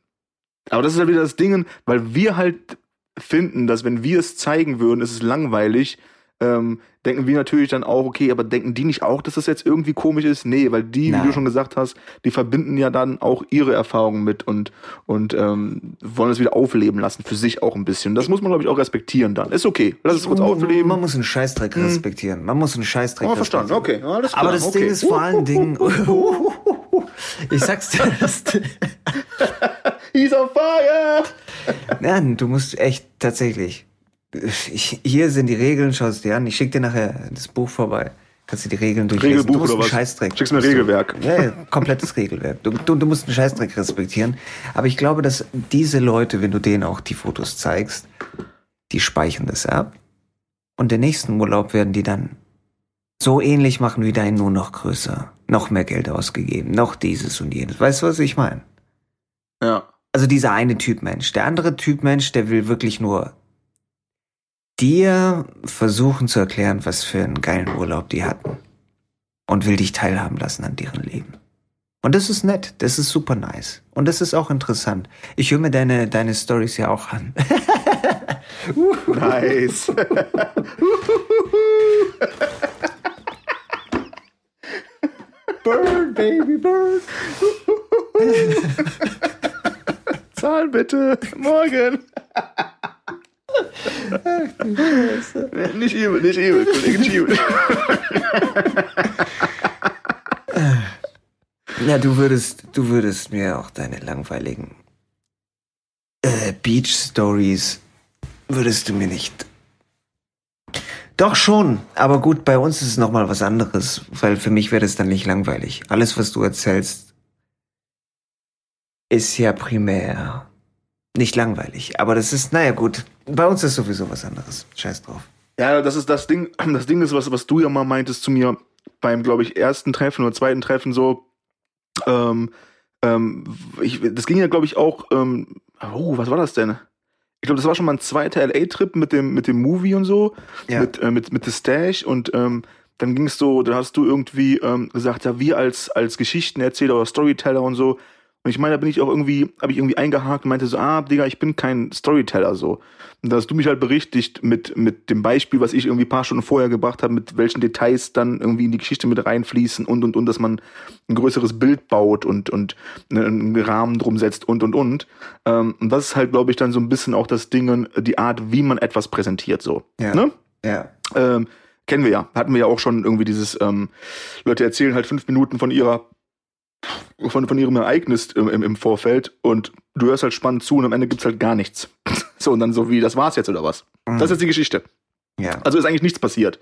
aber das ist halt wieder das Ding, weil wir halt finden, dass wenn wir es zeigen würden, ist es langweilig, ähm, denken wir natürlich dann auch, okay, aber denken die nicht auch, dass das jetzt irgendwie komisch ist? Nee, weil die, wie Nein. du schon gesagt hast, die verbinden ja dann auch ihre Erfahrungen mit und, und ähm, wollen es wieder aufleben lassen, für sich auch ein bisschen. Das muss man, glaube ich, auch respektieren dann. Ist okay. Lass es kurz aufleben. Man muss einen Scheißdreck respektieren. Man muss einen Scheißdreck Oh, verstanden. respektieren. Okay, alles klar. Aber das okay. Ding ist vor allen Dingen. Ich sag's dir, das, He's on fire! Nein, du musst echt tatsächlich. Ich, hier sind die Regeln, schau es dir an. Ich schick dir nachher das Buch vorbei. Kannst du die Regeln durchlesen. Regelbuch du musst oder was? Scheißdreck. Schickst mir ein Regelwerk. Ja, ja, komplettes Regelwerk. Du, du, du musst einen Scheißdreck respektieren. Aber ich glaube, dass diese Leute, wenn du denen auch die Fotos zeigst, die speichern das ab. Und den nächsten Urlaub werden die dann so ähnlich machen wie dein, nur noch größer. Noch mehr Geld ausgegeben, noch dieses und jenes. Weißt du, was ich meine? Ja. Also dieser eine Typ Mensch. Der andere Typ Mensch, der will wirklich nur dir versuchen zu erklären, was für einen geilen Urlaub die hatten. Und will dich teilhaben lassen an deren Leben. Und das ist nett, das ist super nice. Und das ist auch interessant. Ich höre mir deine, deine Stories ja auch an. Nice. burn, baby, burn. Zahlen bitte. Morgen. nicht übel, nicht übel, Kollege, nicht übel. Ja, du würdest, du würdest mir auch deine langweiligen äh, Beach Stories würdest du mir nicht. Doch schon, aber gut, bei uns ist es noch mal was anderes, weil für mich wäre das dann nicht langweilig. Alles, was du erzählst, ist ja primär nicht langweilig. Aber das ist, naja gut, bei uns ist sowieso was anderes. Scheiß drauf. Ja, das ist das Ding. Das Ding ist, was, was du ja mal meintest zu mir beim, glaube ich, ersten Treffen oder zweiten Treffen so. Ähm, ähm, ich, das ging ja, glaube ich, auch. Ähm, oh, was war das denn? Ich glaube, das war schon mal ein zweiter LA-Trip mit dem, mit dem Movie und so. Ja. Mit, äh, mit, mit The Stash und ähm, dann ging es so, da hast du irgendwie ähm, gesagt, ja, wir als, als Geschichtenerzähler oder Storyteller und so. Und ich meine, da bin ich auch irgendwie, habe ich irgendwie eingehakt und meinte so, ah, Digga, ich bin kein Storyteller so. Und da hast du mich halt berichtigt mit, mit dem Beispiel, was ich irgendwie ein paar Stunden vorher gebracht habe, mit welchen Details dann irgendwie in die Geschichte mit reinfließen und und und, dass man ein größeres Bild baut und, und einen Rahmen drum setzt und und und. Ähm, und das ist halt, glaube ich, dann so ein bisschen auch das Ding, die Art, wie man etwas präsentiert so. Ja. Ne? Ja. ähm, kennen wir ja. Hatten wir ja auch schon irgendwie dieses, ähm, Leute erzählen halt fünf Minuten von ihrer, von, von ihrem Ereignis im, im, im Vorfeld und du hörst halt spannend zu und am Ende gibt's halt gar nichts. so, und dann so wie, das war's jetzt oder was? Mhm. Das ist jetzt die Geschichte. Ja. Also ist eigentlich nichts passiert.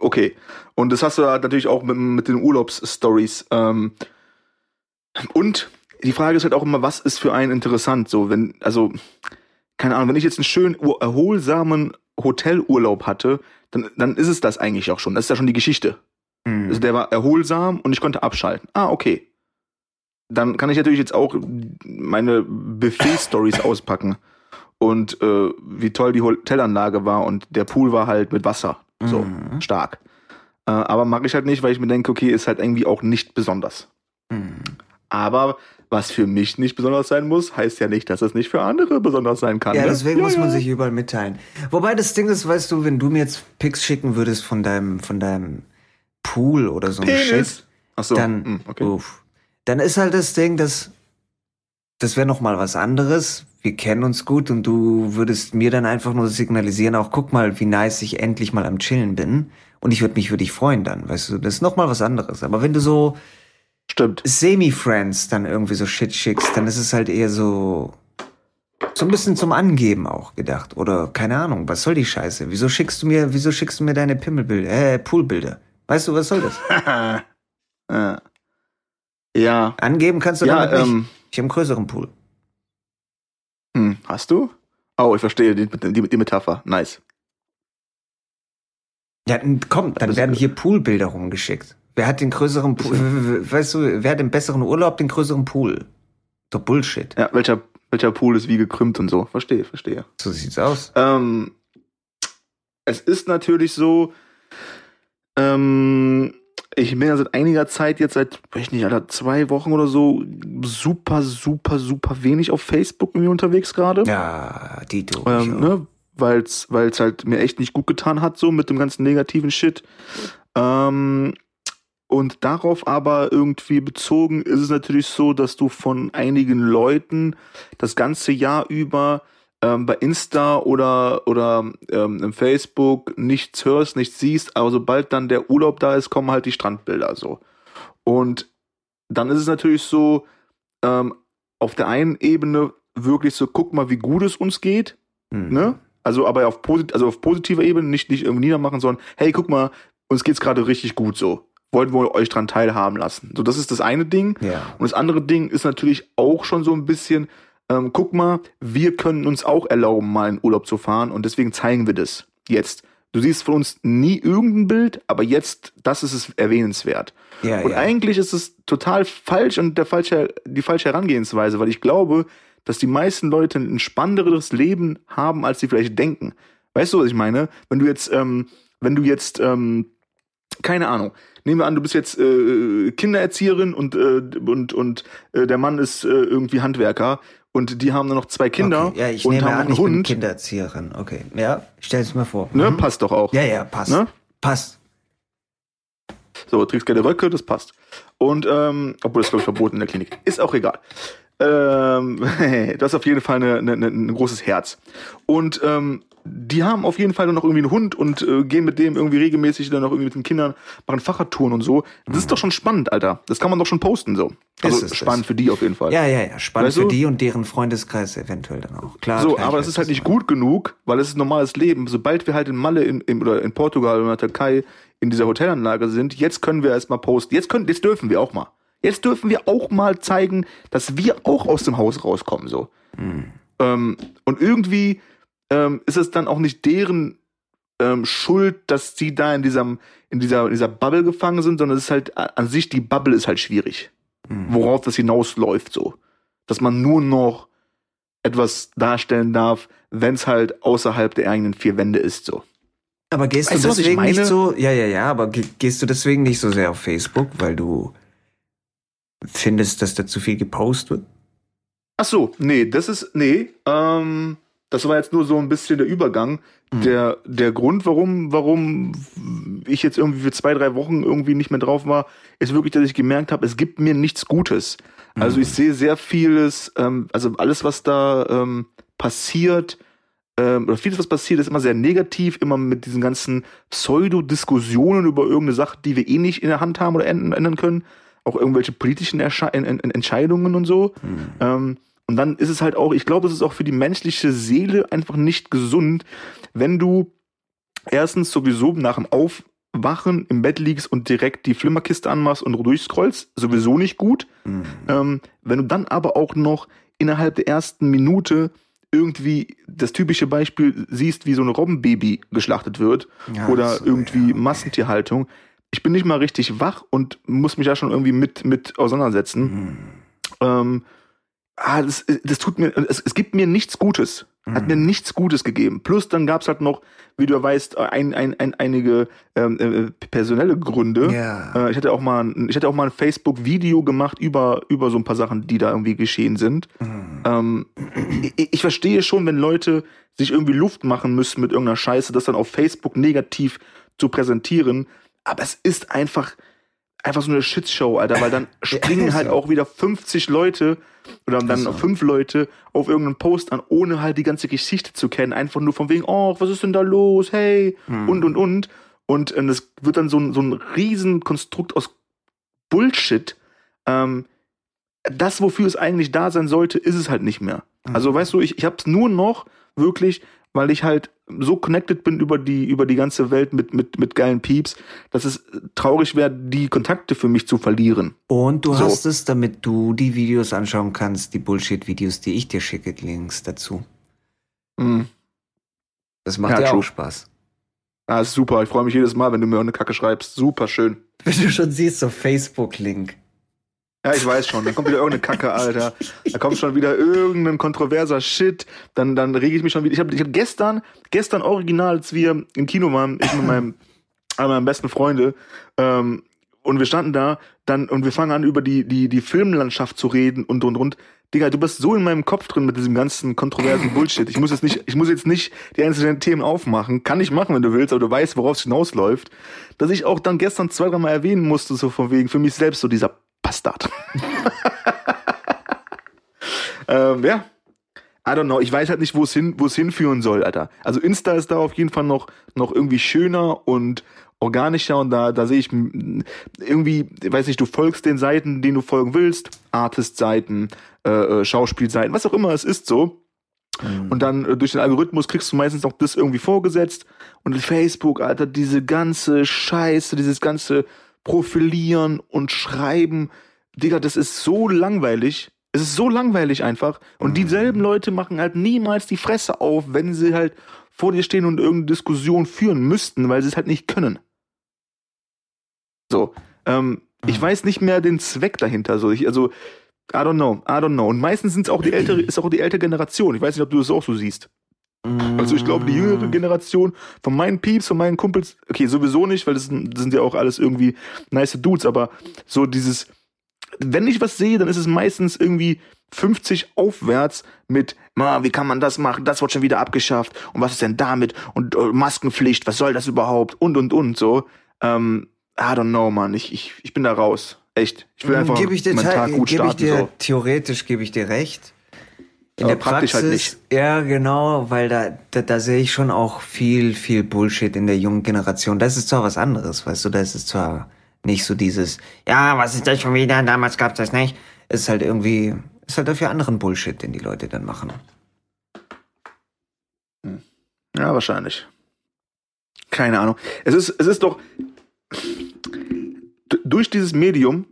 Okay. Und das hast du halt natürlich auch mit, mit den Urlaubsstories. Ähm, und die Frage ist halt auch immer, was ist für einen interessant? So, wenn, also, keine Ahnung, wenn ich jetzt einen schönen, erholsamen Hotelurlaub hatte, dann, dann ist es das eigentlich auch schon. Das ist ja schon die Geschichte. Mhm. Also der war erholsam und ich konnte abschalten. Ah, okay. Dann kann ich natürlich jetzt auch meine Buffet-Stories auspacken. Und äh, wie toll die Hotelanlage war und der Pool war halt mit Wasser. So, Mhm. stark. Äh, aber mache ich halt nicht, weil ich mir denke, okay, ist halt irgendwie auch nicht besonders. Mhm. Aber was für mich nicht besonders sein muss, heißt ja nicht, dass es nicht für andere besonders sein kann. Ja, ne? deswegen muss man ja. sich überall mitteilen. Wobei das Ding ist, weißt du, wenn du mir jetzt Pics schicken würdest von deinem, von deinem Pool oder so ein Shit, so, dann, hm, okay. uff. dann ist halt das Ding, dass das wäre noch mal was anderes. Wir kennen uns gut und du würdest mir dann einfach nur signalisieren, auch guck mal, wie nice ich endlich mal am Chillen bin. Und ich würde mich für dich freuen dann, weißt du, das ist noch mal was anderes. Aber wenn du so Stimmt. Semi-Friends dann irgendwie so Shit schickst, dann ist es halt eher so so ein bisschen zum Angeben auch gedacht oder keine Ahnung, was soll die Scheiße? Wieso schickst du mir, wieso schickst du mir deine Pimmelbilder, äh, Poolbilder? Weißt du, was soll das? ja. ja. Angeben kannst du Ja, damit nicht. ähm, Ich habe einen größeren Pool. hm, hast du? Oh, ich verstehe die, die, die Metapher. Nice. Ja, komm, dann werden hier Poolbilder rumgeschickt. Wer hat den größeren Pool? Weißt du, wer hat den besseren Urlaub, den größeren Pool? Doch Bullshit. Ja, welcher, welcher Pool ist wie gekrümmt und so. Verstehe, verstehe. So sieht's aus. Ähm, es ist natürlich so, ähm, ich bin ja seit einiger Zeit jetzt seit, weiß ich nicht, Alter, zwei Wochen oder so super, super, super wenig auf Facebook irgendwie unterwegs gerade. Ja, Dito. ich Ähm, ne, weil's, weil's halt mir echt nicht gut getan hat, so mit dem ganzen negativen Shit. Ähm, und darauf aber irgendwie bezogen ist es natürlich so, dass du von einigen Leuten das ganze Jahr über ähm, bei Insta oder, oder ähm, im Facebook nichts hörst, nichts siehst, aber sobald dann der Urlaub da ist, kommen halt die Strandbilder so. Und dann ist es natürlich so, ähm, auf der einen Ebene wirklich so, guck mal, wie gut es uns geht, Hm. ne? Also aber auf, posit also auf positiver Ebene nicht, nicht irgendwie niedermachen, sondern hey, guck mal, uns geht's gerade richtig gut so. Wollten wir euch dran teilhaben lassen. So, das ist das eine Ding. Ja. Und das andere Ding ist natürlich auch schon so ein bisschen, ähm, guck mal, wir können uns auch erlauben, mal in Urlaub zu fahren und deswegen zeigen wir das jetzt. Du siehst von uns nie irgendein Bild, aber jetzt, das ist es erwähnenswert. Ja, Und ja. eigentlich ist es total falsch und der falsche, die falsche Herangehensweise, weil ich glaube, dass die meisten Leute ein spannenderes Leben haben, als sie vielleicht denken. Weißt du, was ich meine? Wenn du jetzt, ähm, wenn du jetzt, ähm, keine Ahnung, nehmen wir an, du bist jetzt äh, Kindererzieherin und, äh, und, und äh, der Mann ist äh, irgendwie Handwerker und die haben nur noch zwei Kinder Okay. Ja, ich und nehme haben an, einen ich bin Hund. Kindererzieherin. Okay. Ja, stell es mir vor. Ne, Mhm. passt doch auch. Ja, ja, passt. Ne? Passt. So, trägst keine Röcke, das passt. Und, ähm, obwohl das glaube ich verboten in der Klinik. Ist auch egal. Ähm, du hast auf jeden Fall eine, eine, ein großes Herz. Und ähm, die haben auf jeden Fall dann noch irgendwie einen Hund und äh, gehen mit dem irgendwie regelmäßig dann noch irgendwie mit den Kindern, machen Fahrradtouren und so. Das ist doch schon spannend, Alter. Das kann man doch schon posten so. Also Ist es, spannend ist. für die auf jeden Fall. Ja, ja, ja. Spannend Weißt du? für die und deren Freundeskreis eventuell dann auch. Klar. So, aber es ist halt nicht du gut genug, weil es ist normales Leben. Sobald wir halt in Malle in, in, oder in Portugal oder in der Türkei in dieser Hotelanlage sind, jetzt können wir erstmal posten. Jetzt können, jetzt dürfen wir auch mal. Jetzt dürfen wir auch mal zeigen, dass wir auch aus dem Haus rauskommen, so. Ähm, und irgendwie ähm, ist es dann auch nicht deren ähm, Schuld, dass sie da in diesem, in dieser, in dieser Bubble gefangen sind, sondern es ist halt an sich, die Bubble ist halt schwierig. Mhm. Worauf das hinausläuft, so. Dass man nur noch etwas darstellen darf, wenn es halt außerhalb der eigenen vier Wände ist, so. Aber gehst Weißt du deswegen nicht so, ja, ja, ja, aber ge- gehst du deswegen nicht so sehr auf Facebook, weil du findest, dass da zu viel gepostet wird? Ach so, nee, das ist, nee, ähm, das war jetzt nur so ein bisschen der Übergang. Mhm. Der, der Grund, warum, warum ich jetzt irgendwie für zwei, drei Wochen irgendwie nicht mehr drauf war, ist wirklich, dass ich gemerkt habe, es gibt mir nichts Gutes. Also Mhm. ich sehe sehr vieles, ähm, also alles, was da ähm, passiert, ähm, oder vieles, was passiert, ist immer sehr negativ, immer mit diesen ganzen Pseudo-Diskussionen über irgendeine Sache, die wir eh nicht in der Hand haben oder ändern, können. Auch irgendwelche politischen Ersche en en Entscheidungen und so. Mhm. Ähm, und dann ist es halt auch, ich glaube, es ist auch für die menschliche Seele einfach nicht gesund, wenn du erstens sowieso nach dem Aufwachen im Bett liegst und direkt die Flimmerkiste anmachst und durchscrollst, sowieso nicht gut. Mhm. Ähm, wenn du dann aber auch noch innerhalb der ersten Minute irgendwie das typische Beispiel siehst, wie so ein Robbenbaby geschlachtet wird Ja, oder so, irgendwie ja. Massentierhaltung. Ich bin nicht mal richtig wach und muss mich da schon irgendwie mit, mit auseinandersetzen. Mhm. Ähm, ah, das, das tut mir, es, es gibt mir nichts Gutes. Hat Mhm. mir nichts Gutes gegeben. Plus dann gab's halt noch, wie du weißt, ein, ein, ein, einige ähm, äh, personelle Gründe. Ja. Äh, ich hatte auch mal, ein- ich hatte auch mal ein Facebook-Video gemacht über, über so ein paar Sachen, die da irgendwie geschehen sind. Mhm. Ähm, ich, ich verstehe schon, wenn Leute sich irgendwie Luft machen müssen mit irgendeiner Scheiße, das dann auf Facebook negativ zu präsentieren. Aber es ist einfach, einfach so eine Shitshow, Alter, weil dann springen halt auch wieder 50 Leute oder dann Ist so. fünf Leute auf irgendeinen Post an, ohne halt die ganze Geschichte zu kennen. Einfach nur von wegen, oh, was ist denn da los? Hey, Mhm. und, und, und. Und äh, das wird dann so ein, so ein Riesenkonstrukt aus Bullshit. Ähm, das, wofür es eigentlich da sein sollte, ist es halt nicht mehr. Mhm. Also, weißt du, ich, ich habe es nur noch wirklich, weil ich halt so connected bin über die, über die ganze Welt mit, mit, mit geilen Peeps, dass es traurig wäre, die Kontakte für mich zu verlieren. Und du So. hast es, damit du die Videos anschauen kannst, die Bullshit-Videos, die ich dir schicke, Links dazu. Mhm. Das macht Ja, true. auch Spaß. Ah, ist super. Ich freue mich jedes Mal, wenn du mir eine Kacke schreibst. Super schön. Wenn du schon siehst, so Facebook-Link. Ja, ich weiß schon. Dann kommt wieder irgendeine Kacke, Alter. Da kommt schon wieder irgendein kontroverser Shit. Dann, dann rege ich mich schon wieder. Ich habe ich hab gestern, gestern original, als wir im Kino waren, ich mit meinem, einer meiner besten Freunde, ähm, und wir standen da, dann, und wir fangen an, über die, die, die Filmlandschaft zu reden und, und, und. Digga, du bist so in meinem Kopf drin mit diesem ganzen kontroversen Bullshit. Ich muss jetzt nicht, ich muss jetzt nicht die einzelnen Themen aufmachen. Kann ich machen, wenn du willst, aber du weißt, worauf es hinausläuft. Dass ich auch dann gestern zwei, dreimal erwähnen musste, so von wegen, für mich selbst so dieser Bastard. ähm, ja. I don't know. Ich weiß halt nicht, wo es hin, wo es hinführen soll, Alter. Also Insta ist da auf jeden Fall noch, noch irgendwie schöner und organischer und da, da sehe ich irgendwie, weiß nicht, du folgst den Seiten, denen du folgen willst, Artist-Seiten, äh, äh, Schauspielseiten, was auch immer es ist so. Und dann äh, durch den Algorithmus kriegst du meistens auch das irgendwie vorgesetzt. Und Facebook, Alter, diese ganze Scheiße, dieses ganze Profilieren und Schreiben, Digga, das ist so langweilig. Es ist so langweilig einfach. Und dieselben Leute machen halt niemals die Fresse auf, wenn sie halt vor dir stehen und irgendeine Diskussion führen müssten, weil sie es halt nicht können. So, ähm, ich Mhm. weiß nicht mehr den Zweck dahinter. So, ich, also, I don't know, I don't know. Und meistens sind es auch die ältere, ist auch die ältere Generation. Ich weiß nicht, ob du das auch so siehst. Also ich glaube, die jüngere Generation von meinen Pieps, von meinen Kumpels, okay, sowieso nicht, weil das sind, das sind ja auch alles irgendwie nice Dudes, aber so dieses, wenn ich was sehe, dann ist es meistens irgendwie 50 aufwärts mit, ma, wie kann man das machen, das wird schon wieder abgeschafft und was ist denn damit und äh, Maskenpflicht, was soll das überhaupt und und und so. Ähm, I don't know, man, ich, ich, ich bin da raus. Echt. Ich will einfach Gebe ich dir, meinen Tag gut gebe ich starten. dir so. theoretisch gebe ich dir recht. In Aber der praktisch Praxis, halt nicht. ja genau, weil da, da da sehe ich schon auch viel viel Bullshit in der jungen Generation. Das ist zwar was anderes, weißt du, das ist zwar nicht so dieses, ja, was ist das schon wieder? Damals gab's das nicht. Es ist halt irgendwie, ist halt dafür anderen Bullshit, den die Leute dann machen. Ja, wahrscheinlich. Keine Ahnung. Es ist, es ist doch. Durch dieses Medium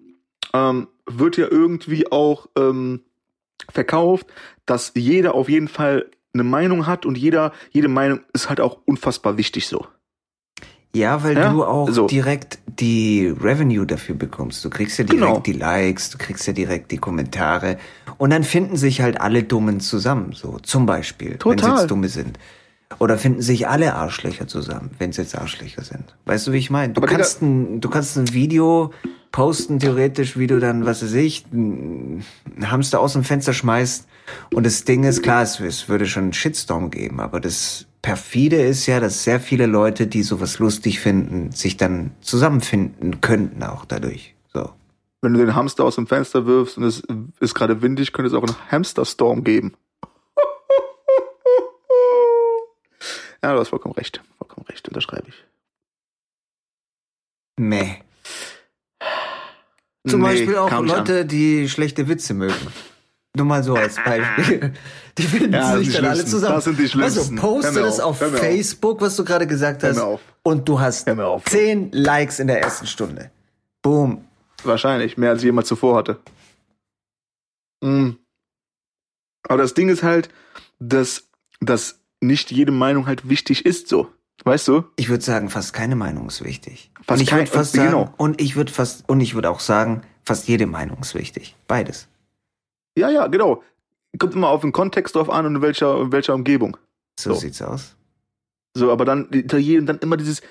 ähm, wird ja irgendwie auch ähm, verkauft, dass jeder auf jeden Fall eine Meinung hat und jeder, jede Meinung ist halt auch unfassbar wichtig so. Ja, weil Ja, du auch so. direkt die Revenue dafür bekommst. Du kriegst ja direkt Genau. die Likes, du kriegst ja direkt die Kommentare. Und dann finden sich halt alle Dummen zusammen. So, zum Beispiel, wenn es Total. jetzt Dumme sind. Oder finden sich alle Arschlöcher zusammen, wenn es jetzt Arschlöcher sind. Weißt du, wie ich meine? Du Aber Digga- kannst ein, du kannst ein Video posten, theoretisch, wie du dann, was weiß ich, einen Hamster aus dem Fenster schmeißt. Und das Ding ist, klar, es, würde schon einen Shitstorm geben, aber das perfide ist ja, dass sehr viele Leute, die sowas lustig finden, sich dann zusammenfinden könnten auch dadurch. So. Wenn du den Hamster aus dem Fenster wirfst und es ist gerade windig, könnte es auch einen Hamsterstorm geben. Ja, du hast vollkommen recht. Vollkommen recht, unterschreibe ich. Meh. Zum Nee, Beispiel auch nicht an. Leute, die schlechte Witze mögen. Nur mal so als Beispiel. Die finden Ja, sich dann alle zusammen. Das sind die Also Schlimmsten. poste Hör mir das auf, auf. Facebook, was du gerade gesagt hast. auf. Und du hast zehn Likes in der ersten Stunde. Boom. Wahrscheinlich, mehr als jemand zuvor hatte. Mhm. Aber das Ding ist halt, dass, dass nicht jede Meinung halt wichtig ist, so. Weißt du? Ich würde sagen, fast keine Meinung ist wichtig. Fast und ich würde fast äh, sagen, genau. und ich würde fast, und ich würde auch sagen, fast jede Meinung ist wichtig. Beides. Ja, ja, genau. Kommt immer auf den Kontext drauf an und in welcher, in welcher Umgebung. So, So. sieht's aus. So, aber dann, Italien, dann immer dieses,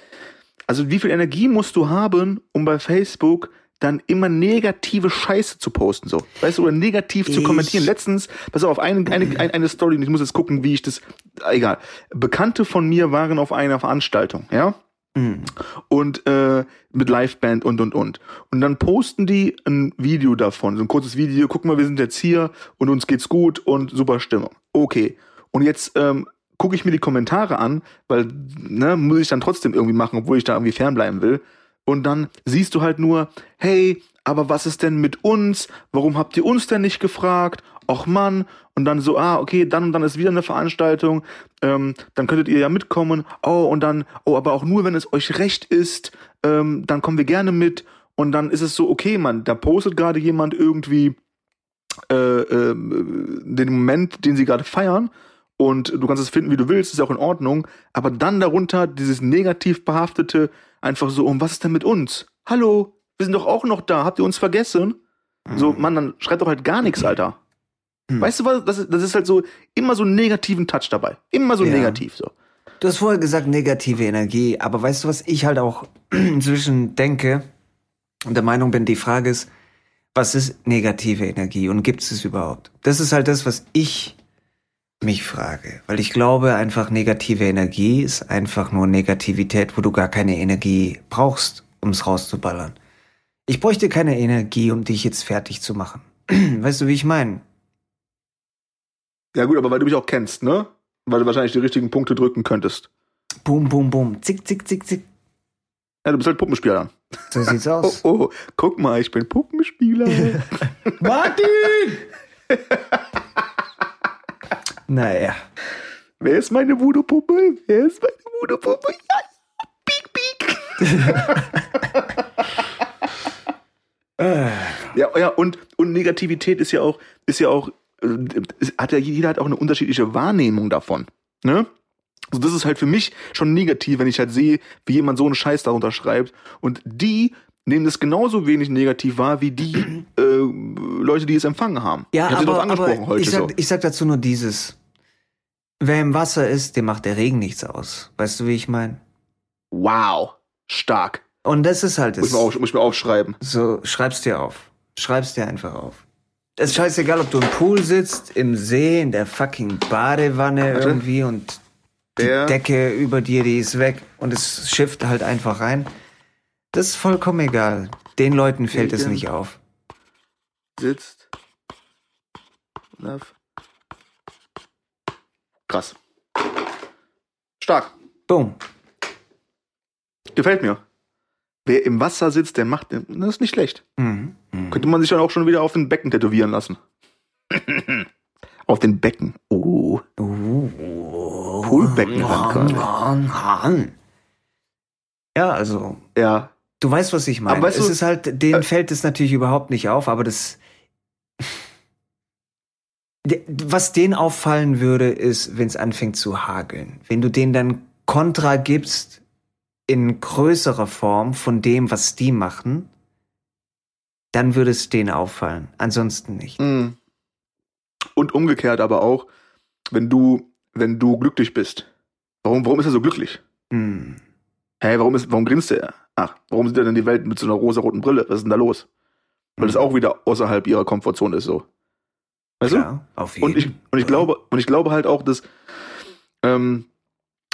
also wie viel Energie musst du haben, um bei Facebook dann immer negative Scheiße zu posten, so. Weißt du, oder negativ zu Ich- kommentieren. Letztens, pass auf, eine, eine, eine, Story, und ich muss jetzt gucken, wie ich das, egal. Bekannte von mir waren auf einer Veranstaltung, ja? Mhm. und äh, mit Liveband und und und. Und dann posten die ein Video davon, so ein kurzes Video, guck mal, wir sind jetzt hier und uns geht's gut und super Stimmung. Okay. Und jetzt ähm, gucke ich mir die Kommentare an, weil, ne, muss ich dann trotzdem irgendwie machen, obwohl ich da irgendwie fernbleiben will. Und dann siehst du halt nur, hey, aber was ist denn mit uns? Warum habt ihr uns denn nicht gefragt? ach Mann, und dann so, ah, okay, dann und dann ist wieder eine Veranstaltung, ähm, dann könntet ihr ja mitkommen, oh, und dann, oh, aber auch nur, wenn es euch recht ist, ähm, dann kommen wir gerne mit, und dann ist es so, okay, Mann, da postet gerade jemand irgendwie äh, äh, den Moment, den sie gerade feiern, und du kannst es finden, wie du willst, ist auch in Ordnung, aber dann darunter dieses negativ behaftete, einfach so, um was ist denn mit uns? Hallo, wir sind doch auch noch da, habt ihr uns vergessen? So, Mann, dann schreibt doch halt gar nichts, Alter. Hm. Weißt du was? Das ist, das ist halt so immer so einen negativen Touch dabei. Immer so Ja. negativ so. Du hast vorher gesagt negative Energie, aber weißt du, was ich halt auch inzwischen denke und der Meinung bin, die Frage ist, was ist negative Energie und gibt es es überhaupt? Das ist halt das, was ich mich frage, weil ich glaube einfach negative Energie ist einfach nur Negativität, wo du gar keine Energie brauchst, um es rauszuballern. Ich bräuchte keine Energie, um dich jetzt fertig zu machen. Weißt du, wie ich meine? Ja gut, aber weil du mich auch kennst, ne? Weil du wahrscheinlich die richtigen Punkte drücken könntest. Boom, boom, boom, zick, zick, zick, zick. Ja, du bist halt Puppenspieler. So sieht's Oh, aus. oh, guck mal, ich bin Puppenspieler. Martin! Naja. Wer ist meine Voodoo-Puppe? Wer ist meine Voodoo-Puppe? Ja, piek, piek. Ja, ja, und, und Negativität ist ja auch, ist ja auch, äh, hat ja jeder hat auch eine unterschiedliche Wahrnehmung davon. Ne? Also das ist halt für mich schon negativ, wenn ich halt sehe, wie jemand so einen Scheiß darunter schreibt. Und die nehmen das genauso wenig negativ wahr wie die äh, Leute, die es empfangen haben. Ja, ich aber, aber heute ich, sag, so. ich sag dazu nur dieses. Wer im Wasser ist, dem macht der Regen nichts aus. Weißt du, wie ich meine? Wow, stark. Und das ist halt Muss das. mir auf, muss ich mir aufschreiben. So, schreib's dir auf. Schreib's dir einfach auf. Es ist scheißegal, ob du im Pool sitzt, im See, in der fucking Badewanne Warte. irgendwie und die Der- Decke über dir, die ist weg und es schifft halt einfach rein. Das ist vollkommen egal. Den Leuten fällt es nicht auf. Sitzt. Love. Krass. Stark. Boom. Gefällt mir. Wer im Wasser sitzt, der macht, das ist nicht schlecht. Mhm. Mhm. Könnte man sich dann auch schon wieder auf den Becken tätowieren lassen. auf den Becken. Oh. Uh. Poolbecken Ja, also, Ja. Du weißt, was ich meine. Aber es du- ist halt, denen äh, fällt es natürlich überhaupt nicht auf, aber das. Was denen auffallen würde, ist, wenn es anfängt zu hageln. Wenn du denen dann Kontra gibst in größerer Form von dem, was die machen, dann würde es denen auffallen. Ansonsten nicht. Mm. Und umgekehrt aber auch, wenn du, wenn du glücklich bist. Warum, warum ist er so glücklich? Hm. Hey, warum, ist, warum grinst er? Ach, warum sieht er denn die Welt mit so einer rosaroten Brille? Was ist denn da los? Weil das auch wieder außerhalb ihrer Komfortzone ist so. Weißt du? Klar, auf jeden Und ich, und ich glaube, und ich glaube halt auch, dass, ähm,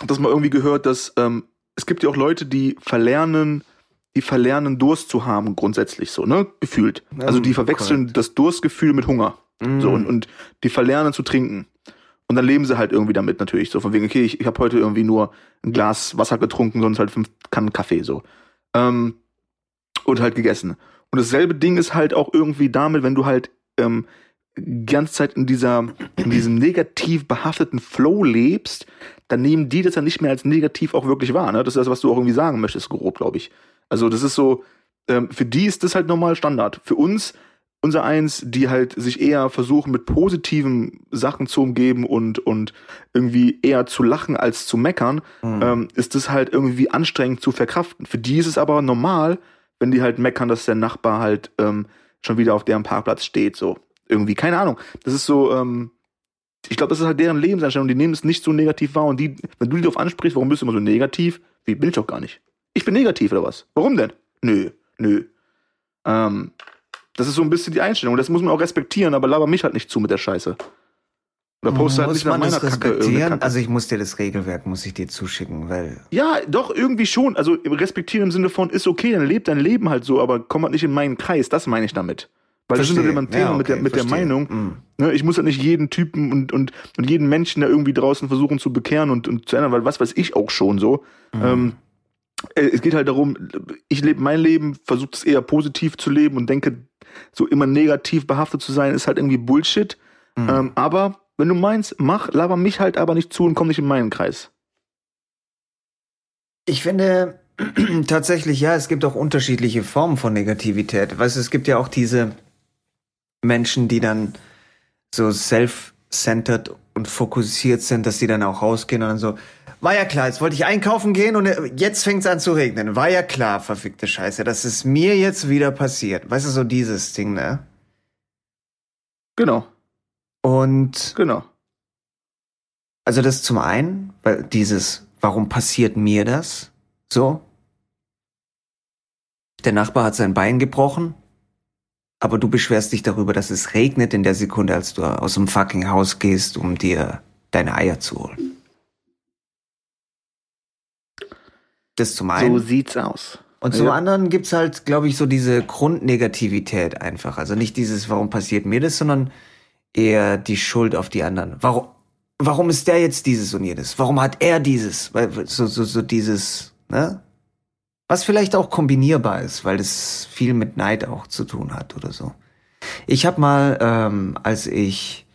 dass man irgendwie gehört, dass ähm, es gibt ja auch Leute, die verlernen, die verlernen, Durst zu haben, grundsätzlich so, ne? Gefühlt. Also die Ähm, verwechseln das Durstgefühl mit Hunger. Mm. So, und, und die verlernen zu trinken. Und dann leben sie halt irgendwie damit natürlich. So von wegen, okay, ich, ich habe heute irgendwie nur ein Glas Wasser getrunken, sonst halt fünf Kannen Kaffee so. Ähm, und halt gegessen. Und dasselbe Ding ist halt auch irgendwie damit, wenn du halt ähm, die ganze Zeit in dieser, in diesem negativ behafteten Flow lebst, dann nehmen die das ja nicht mehr als negativ auch wirklich wahr. Ne? Das ist das, was du auch irgendwie sagen möchtest, grob, glaube ich. Also das ist so, ähm, für die ist das halt normal Standard. Für uns, unser Eins, die halt sich eher versuchen, mit positiven Sachen zu umgeben und, und irgendwie eher zu lachen als zu meckern, Mhm. ähm, ist das halt irgendwie anstrengend zu verkraften. Für die ist es aber normal, wenn die halt meckern, dass der Nachbar halt ähm, schon wieder auf deren Parkplatz steht, so. Irgendwie, keine Ahnung. Das ist so, ähm, ich glaube, das ist halt deren Lebenseinstellung. Die nehmen es nicht so negativ wahr. Und die, wenn du die darauf ansprichst, warum bist du immer so negativ? Wie bin ich doch gar nicht. Ich bin negativ oder was? Warum denn? Nö, nö. Ähm, das ist so ein bisschen die Einstellung. Das muss man auch respektieren, aber laber mich halt nicht zu mit der Scheiße. Oder poste halt nicht nach meiner Kacke respektieren? Kacke. Also ich muss dir das Regelwerk, muss ich dir zuschicken, weil Ja, doch, irgendwie schon. Also respektieren im Sinne von, ist okay, dann lebt dein Leben halt so, aber komm halt nicht in meinen Kreis, das meine ich damit. Weil das sind Verstehe. beim Thema Ja, mit der, okay, mit der verstehe. Meinung. Ne, ich muss halt nicht jeden Typen und, und, und jeden Menschen da irgendwie draußen versuchen zu bekehren und, und zu ändern, weil was weiß ich auch schon so. Mhm. Ähm, äh, es geht halt darum, ich lebe mein Leben, versuche es eher positiv zu leben und denke, so immer negativ behaftet zu sein, ist halt irgendwie Bullshit. Mhm. Ähm, aber wenn du meinst, mach, laber mich halt aber nicht zu und komm nicht in meinen Kreis. Ich finde tatsächlich, ja, es gibt auch unterschiedliche Formen von Negativität. Weißt du, es gibt ja auch diese Menschen, die dann so self-centered und fokussiert sind, dass die dann auch rausgehen und dann so, war ja klar, jetzt wollte ich einkaufen gehen und jetzt fängt es an zu regnen. War ja klar, verfickte Scheiße, dass es mir jetzt wieder passiert. Weißt du, so dieses Ding, ne? Genau. Und. Genau. Also das zum einen, weil dieses, warum passiert mir das? So. Der Nachbar hat sein Bein gebrochen, aber du beschwerst dich darüber, dass es regnet in der Sekunde, als du aus dem fucking Haus gehst, um dir deine Eier zu holen. Das zum einen. So sieht's aus. Und zum ja. anderen gibt's halt, glaube ich, so diese Grundnegativität einfach. Also nicht dieses, warum passiert mir das, sondern eher die Schuld auf die anderen. Warum, warum ist der jetzt dieses und jedes? Warum hat er dieses? So, so, so dieses, ne? Was vielleicht auch kombinierbar ist, weil es viel mit Neid auch zu tun hat oder so. Ich habe mal, ähm, als ich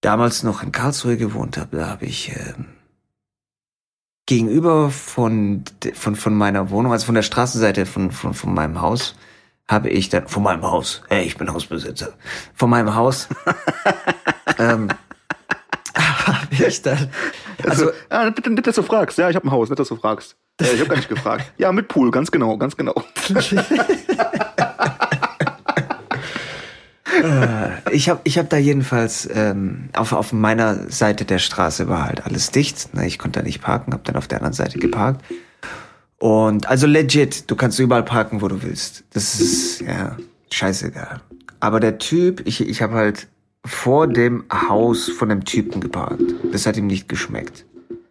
damals noch in Karlsruhe gewohnt habe, da habe ich ähm, gegenüber von, von, von meiner Wohnung, also von der Straßenseite von, von, von meinem Haus, habe ich dann, von meinem Haus, hey, ich bin Hausbesitzer, von meinem Haus, ähm, habe ich dann, also, also ah, bitte, bitte, dass du fragst, ja, ich habe ein Haus, nicht, dass du fragst. Ja, ich habe gar nicht gefragt. Ja, mit Pool, ganz genau, ganz genau. Äh, ich habe ich hab da jedenfalls ähm, auf, auf meiner Seite der Straße war halt alles dicht. Ne? Ich konnte da nicht parken, habe dann auf der anderen Seite geparkt. Und also legit, du kannst überall parken, wo du willst. Das ist ja scheißegal. Aber der Typ, ich, ich habe halt vor dem Haus von dem Typen geparkt. Das hat ihm nicht geschmeckt.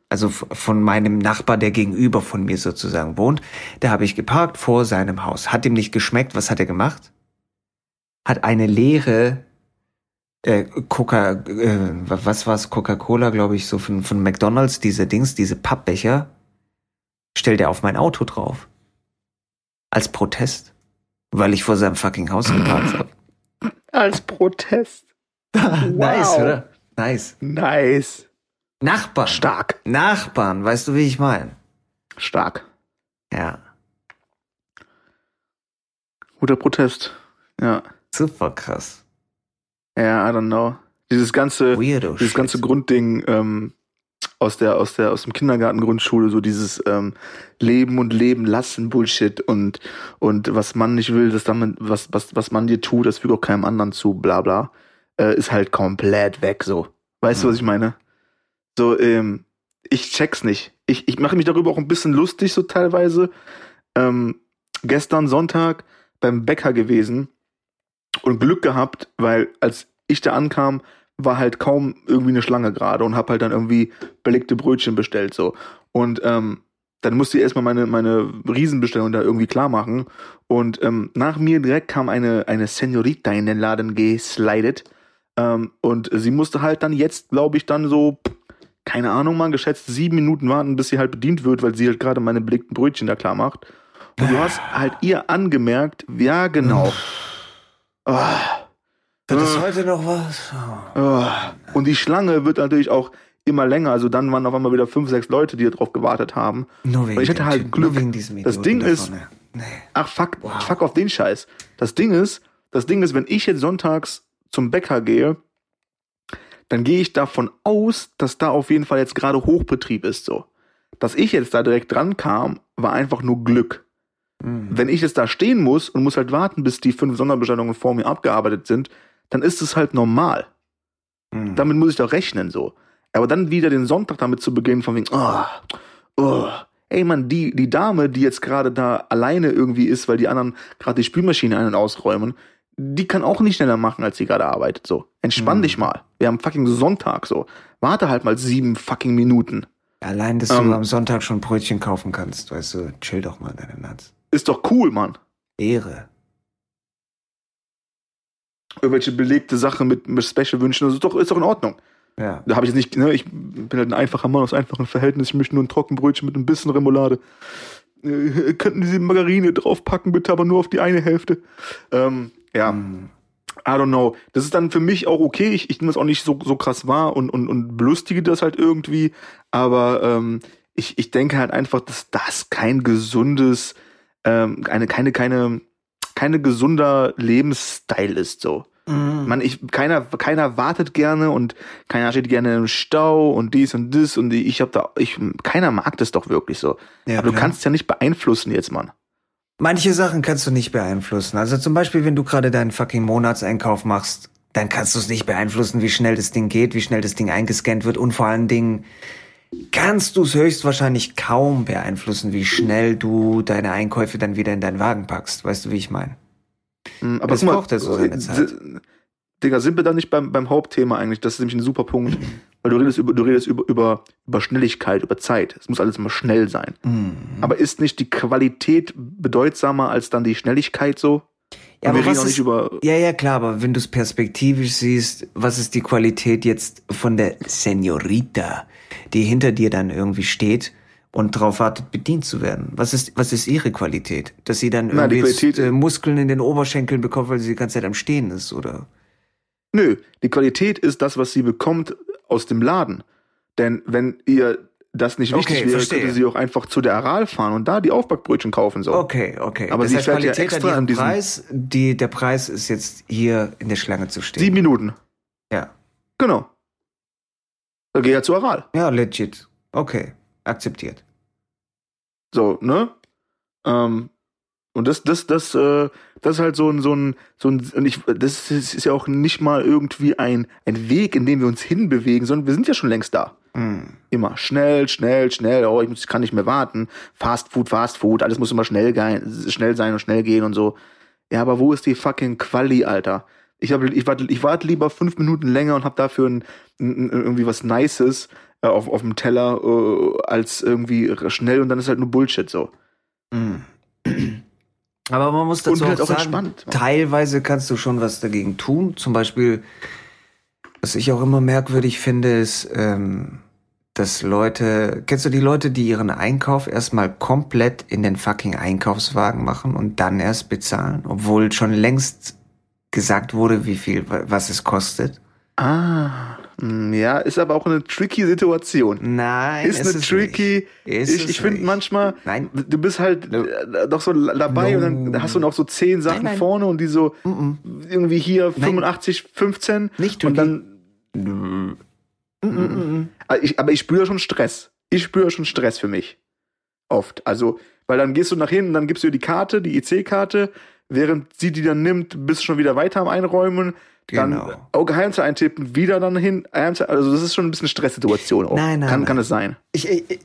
Also von meinem Nachbar, der gegenüber von mir sozusagen wohnt. Da habe ich geparkt vor seinem Haus. Hat ihm nicht geschmeckt. Was hat er gemacht? Hat eine leere äh, Coca, äh, was war's, Coca-Cola, glaube ich, so von, von McDonalds, diese Dings, diese Pappbecher, stellt er auf mein Auto drauf. Als Protest. Weil ich vor seinem fucking Haus geparkt habe. Als Protest. nice, oder? Nice. Nice. Nachbarn. Stark. Nachbarn, weißt du, wie ich meine? Stark. Ja. Guter Protest. Ja. Super krass. Ja, I don't know. Dieses ganze, Weirdo dieses ganze Grundding ähm, aus der aus der aus dem Kindergarten Grundschule so dieses ähm, Leben und Leben lassen Bullshit und und was man nicht will, das dann was was was man dir tut, das fügt auch keinem anderen zu, bla bla, äh, ist halt komplett weg so. Weißt mhm. du, was ich meine? So ähm, ich check's nicht. Ich ich mache mich darüber auch ein bisschen lustig so teilweise. Ähm, gestern Sonntag beim Bäcker gewesen und Glück gehabt, weil als ich da ankam, war halt kaum irgendwie eine Schlange gerade und hab halt dann irgendwie belegte Brötchen bestellt so. Und ähm, dann musste ich erstmal meine, meine Riesenbestellung da irgendwie klar machen. Und ähm, nach mir direkt kam eine, eine Senorita in den Laden geslidet. Ähm, und sie musste halt dann jetzt, glaube ich, dann so, keine Ahnung mal, geschätzt sieben Minuten warten, bis sie halt bedient wird, weil sie halt gerade meine belegten Brötchen da klar macht. Und du hast halt ihr angemerkt, ja genau. Oh. Wird es heute noch was? Oh. Und die Schlange wird natürlich auch immer länger. Also dann waren auf einmal wieder fünf, sechs Leute, die darauf gewartet haben. Nur wegen Und ich hatte halt typ, Glück. Nur wegen diesem das Ding ist, nee. ach fuck, wow. fuck auf den Scheiß. Das Ding ist, das Ding ist, wenn ich jetzt sonntags zum Bäcker gehe, dann gehe ich davon aus, dass da auf jeden Fall jetzt gerade Hochbetrieb ist so. Dass ich jetzt da direkt dran kam, war einfach nur Glück. Mhm. Wenn ich jetzt da stehen muss und muss halt warten, bis die fünf Sonderbestellungen vor mir abgearbeitet sind, dann ist es halt normal. Mhm. Damit muss ich doch rechnen, so. Aber dann wieder den Sonntag damit zu beginnen, von wegen, oh, oh, ey man, die, die Dame, die jetzt gerade da alleine irgendwie ist, weil die anderen gerade die Spülmaschine ein- und ausräumen, die kann auch nicht schneller machen, als sie gerade arbeitet, so. Entspann mhm. dich mal. Wir haben fucking Sonntag, so. Warte halt mal sieben fucking Minuten. Allein, dass ähm, du am Sonntag schon Brötchen kaufen kannst, weißt du, chill doch mal deine Nuts. Ist doch cool, Mann. Ehre. Irgendwelche belegte Sachen mit, mit Special-Wünschen, das ist doch, ist doch in Ordnung. Ja. Da habe ich jetzt nicht, ne, ich bin halt ein einfacher Mann aus einfachen Verhältnissen, ich möchte nur ein Trockenbrötchen mit ein bisschen Remoulade. Äh, könnten Sie Margarine draufpacken, bitte, aber nur auf die eine Hälfte. Ähm, ja. Mm. I don't know. Das ist dann für mich auch okay. Ich, ich nehme das auch nicht so, so krass wahr und, und, und belustige das halt irgendwie. Aber ähm, ich, ich denke halt einfach, dass das kein gesundes, ähm, eine, keine, keine, keine gesunder Lebensstil ist so. Mhm. Man, ich, keiner, keiner wartet gerne und keiner steht gerne im Stau und dies und das und die, ich hab da, ich, keiner mag das doch wirklich so. Ja, Aber du klar. kannst ja nicht beeinflussen jetzt, Mann. Manche Sachen kannst du nicht beeinflussen. Also zum Beispiel, wenn du gerade deinen fucking Monatseinkauf machst, dann kannst du es nicht beeinflussen, wie schnell das Ding geht, wie schnell das Ding eingescannt wird und vor allen Dingen kannst du es höchstwahrscheinlich kaum beeinflussen, wie schnell du deine Einkäufe dann wieder in deinen Wagen packst. Weißt du, wie ich meine? Mhm, Das braucht ja so seine äh, Zeit. Digga, sind wir da nicht beim, beim Hauptthema eigentlich? Das ist nämlich ein super Punkt. Weil du redest über, du redest über, über, über Schnelligkeit, über Zeit. Es muss alles immer schnell sein. Mhm. Aber ist nicht die Qualität bedeutsamer als dann die Schnelligkeit so? Ja, wir reden auch nicht über. ja, ja, klar, aber wenn du es perspektivisch siehst, was ist die Qualität jetzt von der Senorita, die hinter dir dann irgendwie steht und darauf wartet, bedient zu werden? Was ist, was ist ihre Qualität? Dass sie dann Na, irgendwie jetzt, Qualität- äh, Muskeln in den Oberschenkeln bekommt, weil sie die ganze Zeit am Stehen ist, oder? Nö, die Qualität ist das, was sie bekommt aus dem Laden. Denn wenn ihr das nicht wichtig Okay, wäre, verstehe. könnte sie auch einfach zu der Aral fahren und da die Aufbackbrötchen kaufen. So. Okay, okay. Aber das sie heißt, fährt ja extra an diesem- Preis, die, der Preis ist jetzt hier in der Schlange zu stehen. Sieben Minuten. Ja. Genau. Da geh ja zu Aral. Ja, legit. Okay, akzeptiert. So, ne? Ähm, und das, das, das, äh, das ist halt so ein, so ein, so ein, und ich, das ist, ja auch nicht mal irgendwie ein, ein Weg, in dem wir uns hinbewegen, sondern wir sind ja schon längst da. Hm. Immer schnell, schnell, schnell, oh, ich muss, kann nicht mehr warten. Fast Food, Fast Food, alles muss immer schnell, schnell sein und schnell gehen und so. Ja, aber wo ist die fucking Quali, Alter? Ich, hab, ich, warte, ich warte lieber fünf Minuten länger und hab dafür ein, ein, irgendwie was Nices äh, auf, auf dem Teller, äh, als irgendwie schnell und dann ist halt nur Bullshit so. Mm. Aber man muss dazu halt auch auch sagen, entspannt. teilweise kannst du schon was dagegen tun. Zum Beispiel, was ich auch immer merkwürdig finde, ist, ähm, dass Leute, kennst du die Leute, die ihren Einkauf erstmal komplett in den fucking Einkaufswagen machen und dann erst bezahlen, obwohl schon längst gesagt wurde, wie viel, was es kostet? Ah, ja, ist aber auch eine tricky Situation. Nein, ist eine es tricky. nicht. Ist ich ich finde manchmal, Nein. du bist halt No. äh, doch so dabei No. und dann hast du noch so zehn Sachen nein. vorne und die so Mm-mm. irgendwie hier Nein. 85, 15 Nicht und tricky. dann. Mm-mm. Aber ich, aber ich spüre schon Stress. Ich spüre schon Stress für mich. Oft. Also, weil dann gehst du nach hinten, dann gibst du ihr die Karte, die IC-Karte, während sie die dann nimmt, bist du schon wieder weiter am Einräumen. Dann Genau. auch Geheimzahl eintippen, wieder dann hin. Geheimzahl, also das ist schon ein bisschen Stresssituation auch. Nein, nein, Kann, nein. kann es sein. Ich, ich,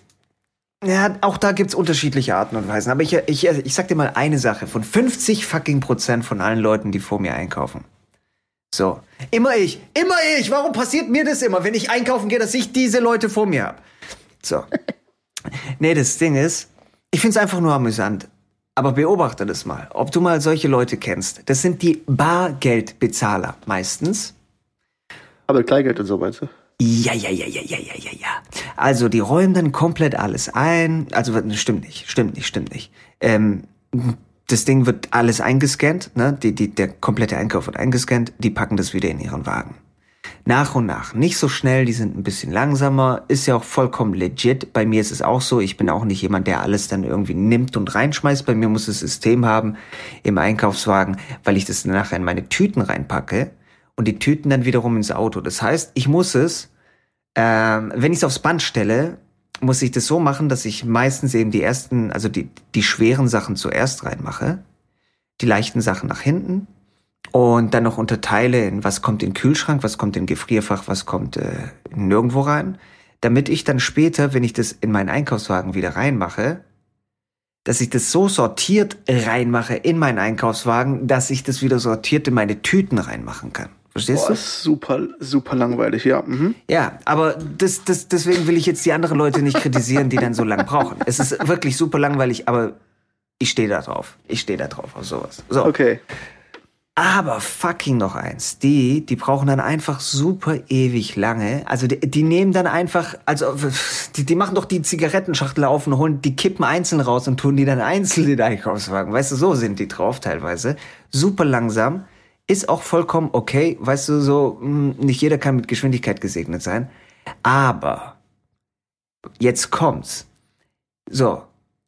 ja, auch da gibt's unterschiedliche Arten und Weisen. Aber ich, ich, ich sag dir mal eine Sache. Von 50 fucking Prozent von allen Leuten, die vor mir einkaufen. So. Immer ich. Immer ich. Warum passiert mir das immer, wenn ich einkaufen gehe, dass ich diese Leute vor mir hab? So. nee, das Ding ist, ich find's einfach nur amüsant. Aber beobachte das mal. Ob du mal solche Leute kennst. Das sind die Bargeldbezahler meistens. Aber Kleingeld und so, weißt du? Ja, ja, ja, ja, ja, ja, ja, ja. Also die räumen dann komplett alles ein. Also stimmt nicht, stimmt nicht, stimmt nicht. Ähm, das Ding wird alles eingescannt, ne? Die, die, der komplette Einkauf wird eingescannt, die packen das wieder in ihren Wagen. Nach und nach. Nicht so schnell, die sind ein bisschen langsamer. Ist ja auch vollkommen legit. Bei mir ist es auch so. Ich bin auch nicht jemand, der alles dann irgendwie nimmt und reinschmeißt. Bei mir muss es System haben im Einkaufswagen, weil ich das nachher in meine Tüten reinpacke und die Tüten dann wiederum ins Auto. Das heißt, ich muss es, ähm, wenn ich es aufs Band stelle, muss ich das so machen, dass ich meistens eben die ersten, also die, die schweren Sachen zuerst reinmache, die leichten Sachen nach hinten und dann noch unterteile in was kommt in den Kühlschrank, was kommt in den Gefrierfach, was kommt äh, nirgendwo rein, damit ich dann später, wenn ich das in meinen Einkaufswagen wieder reinmache, dass ich das so sortiert reinmache in meinen Einkaufswagen, dass ich das wieder sortiert in meine Tüten reinmachen kann. Verstehst Boah, du? ist super, super langweilig, ja. Mhm. Ja, aber das, das, deswegen will ich jetzt die anderen Leute nicht kritisieren, die dann so lange brauchen. Es ist wirklich super langweilig, aber ich stehe da drauf. Ich stehe da drauf auf sowas. So. Okay. Aber fucking noch eins. Die, die brauchen dann einfach super ewig lange. Also die, die nehmen dann einfach, also die, die machen doch die Zigarettenschachtel auf und holen die Kippen einzeln raus und tun die dann einzeln in den Einkaufswagen. Weißt du, so sind die drauf teilweise. Super langsam. Ist auch vollkommen okay. Weißt du, so, mh, nicht jeder kann mit Geschwindigkeit gesegnet sein. Aber, jetzt kommt's. So,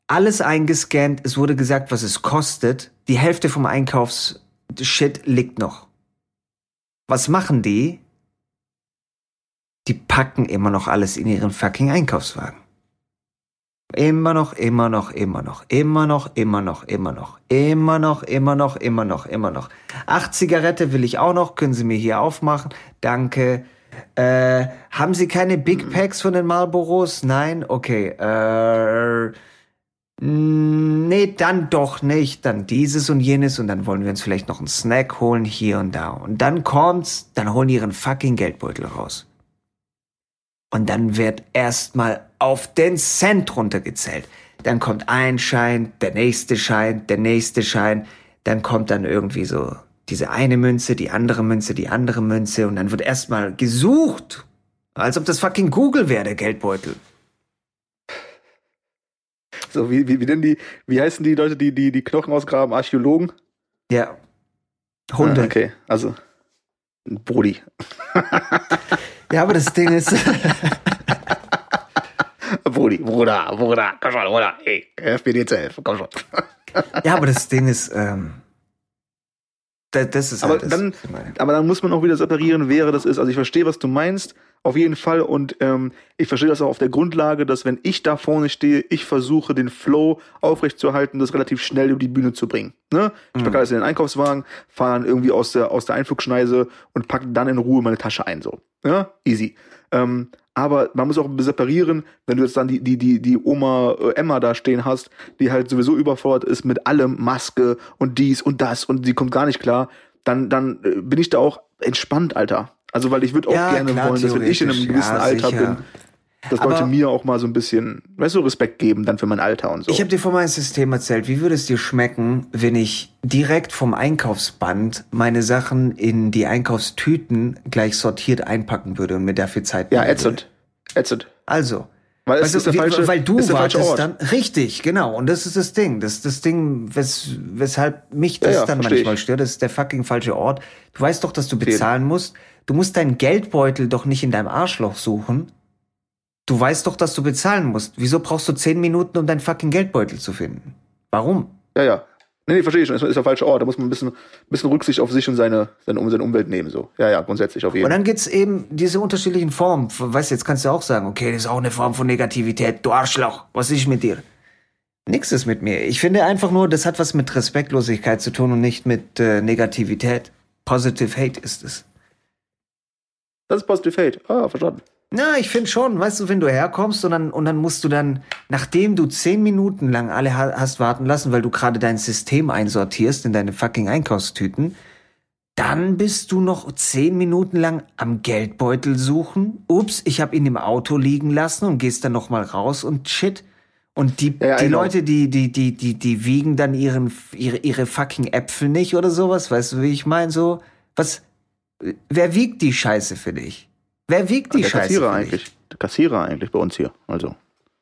alles eingescannt, es wurde gesagt, was es kostet. Die Hälfte vom Einkaufsshit liegt noch. Was machen die? Die packen immer noch alles in ihren fucking Einkaufswagen. Immer noch, immer noch, immer noch, immer noch, immer noch, immer noch, immer noch, immer noch, immer noch, immer noch. Ach, Zigarette will ich auch noch, können Sie mir hier aufmachen? Danke. Äh, haben Sie keine Big Packs von den Marlboros? Nein? Okay. Äh, nee, dann doch nicht. Dann dieses und jenes und dann wollen wir uns vielleicht noch einen Snack holen hier und da. Und dann kommt's, dann holen die ihren fucking Geldbeutel raus. Und dann wird erstmal auf den Cent runtergezählt. Dann kommt ein Schein, der nächste Schein, der nächste Schein. Dann kommt dann irgendwie so diese eine Münze, die andere Münze, die andere Münze. Und dann wird erstmal gesucht. Als ob das fucking Google wäre, der Geldbeutel. So, wie, wie, wie denn die, wie heißen die Leute, die die, die Knochen ausgraben? Archäologen? Ja. Hunde. Ah, okay, also. Brody. Ja, aber das Ding ist. Brudi, Bruder, Bruder, komm schon, Bruder, ey, helf mir dir zu helfen, komm schon. ja, aber das Ding ist, ähm, das, das ist aber halt das, dann, aber dann muss man auch wieder separieren, wer das ist. Also ich verstehe, was du meinst, auf jeden Fall. Und ähm, ich verstehe das auch auf der Grundlage, dass wenn ich da vorne stehe, ich versuche, den Flow aufrechtzuerhalten, das relativ schnell über die Bühne zu bringen. Ne? Ich packe Mhm. alles in den Einkaufswagen, fahre dann irgendwie aus der, aus der Einflugschneise und packe dann in Ruhe meine Tasche ein. So. Ja? Easy. Ähm, aber man muss auch separieren, wenn du jetzt dann die, die, die, die Oma äh, Emma da stehen hast, die halt sowieso überfordert ist mit allem, Maske und dies und das und sie kommt gar nicht klar, dann, dann äh, bin ich da auch entspannt, Alter. Also, weil ich würde auch Ja, gerne klar, wollen, dass wenn ich in einem gewissen ja, Alter sicher. bin, dass Aber- Leute mir auch mal so ein bisschen, weißt du, Respekt geben dann für mein Alter und so. Ich habe dir von meinem System erzählt. Wie würde es dir schmecken, wenn ich direkt vom Einkaufsband meine Sachen in die Einkaufstüten gleich sortiert einpacken würde und mir dafür Zeit ja, ätzend. Ätzend. Also, Weil es Weißt du, wie- falsche, weil du ist der falsche wartest dann richtig, genau. Und das ist das Ding. Das ist das Ding, wes, weshalb mich das Ja, ja, dann manchmal ich. stört. Das ist der fucking falsche Ort. Du weißt doch, dass du bezahlen musst. Du musst deinen Geldbeutel doch nicht in deinem Arschloch suchen. Du weißt doch, dass du bezahlen musst. Wieso brauchst du zehn Minuten, um deinen fucking Geldbeutel zu finden? Warum? Ja, ja. Nee, nee, verstehe ich schon. Das ist der falsche Ort. Da muss man ein bisschen, bisschen Rücksicht auf sich und seine, seine, Um- seine Umwelt nehmen. So. Ja, ja, grundsätzlich auf jeden Und Fall. dann gibt's eben diese unterschiedlichen Formen. Weißt du, jetzt kannst du auch sagen, okay, das ist auch eine Form von Negativität. Du Arschloch, was ist mit dir? Nix ist mit mir. Ich finde einfach nur, das hat was mit Respektlosigkeit zu tun und nicht mit äh, Negativität. Positive Hate ist es. Das ist Positive Hate. Ah, verstanden. Na, ich finde schon, weißt du, wenn du herkommst und dann, und dann musst du dann, nachdem du zehn Minuten lang alle ha hast warten lassen, weil du gerade dein System einsortierst in deine fucking Einkaufstüten, dann bist du noch zehn Minuten lang am Geldbeutel suchen. Ups, ich habe ihn im Auto liegen lassen und gehst dann noch mal raus und shit. Und die, Ja, die. Leute, die, die, die, die, die wiegen dann ihren, ihre, ihre fucking Äpfel nicht oder sowas. Weißt du, wie ich meine? So, was, wer wiegt die Scheiße für dich? Wer wiegt die der Scheiße Kassierer eigentlich. Der Kassierer eigentlich bei uns hier. Also.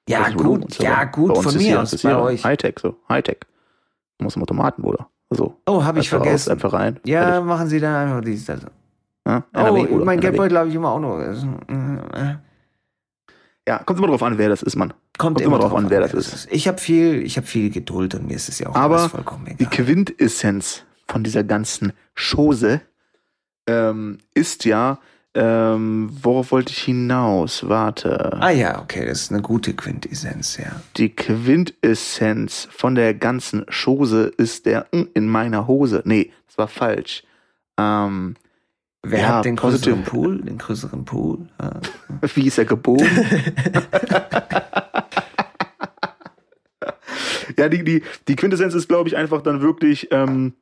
Ja, gut, ja, gut, von ist mir aus, bei euch. Hightech, so. Hightech. Du musst im Automaten, Bruder. So. Oh, habe ich Einfach raus, vergessen. einfach rein. Ja, Fertig. machen Sie dann einfach dies, das. Ja, Oh, NRW, Bruder, mein. Geldbeutel habe ich immer auch noch. Ja, kommt immer drauf an, wer das ist, Mann. Kommt, Kommt immer drauf an, wer das ist. Ich habe viel, ich habe viel Geduld und mir ist es ja auch Aber vollkommen Die egal. Quintessenz von dieser ganzen Chose ähm, ist ja, ähm, worauf wollte ich hinaus? Warte. Ah ja, okay, das ist eine gute Quintessenz, ja. Die Quintessenz von der ganzen Chose ist der in meiner Hose. Nee, das war falsch. Ähm, Wer Ja, hat den positive- größeren Pool? Den größeren Pool? Ah. wie ist er gebogen? ja, die, die, die Quintessenz ist, glaube ich, einfach dann wirklich ähm,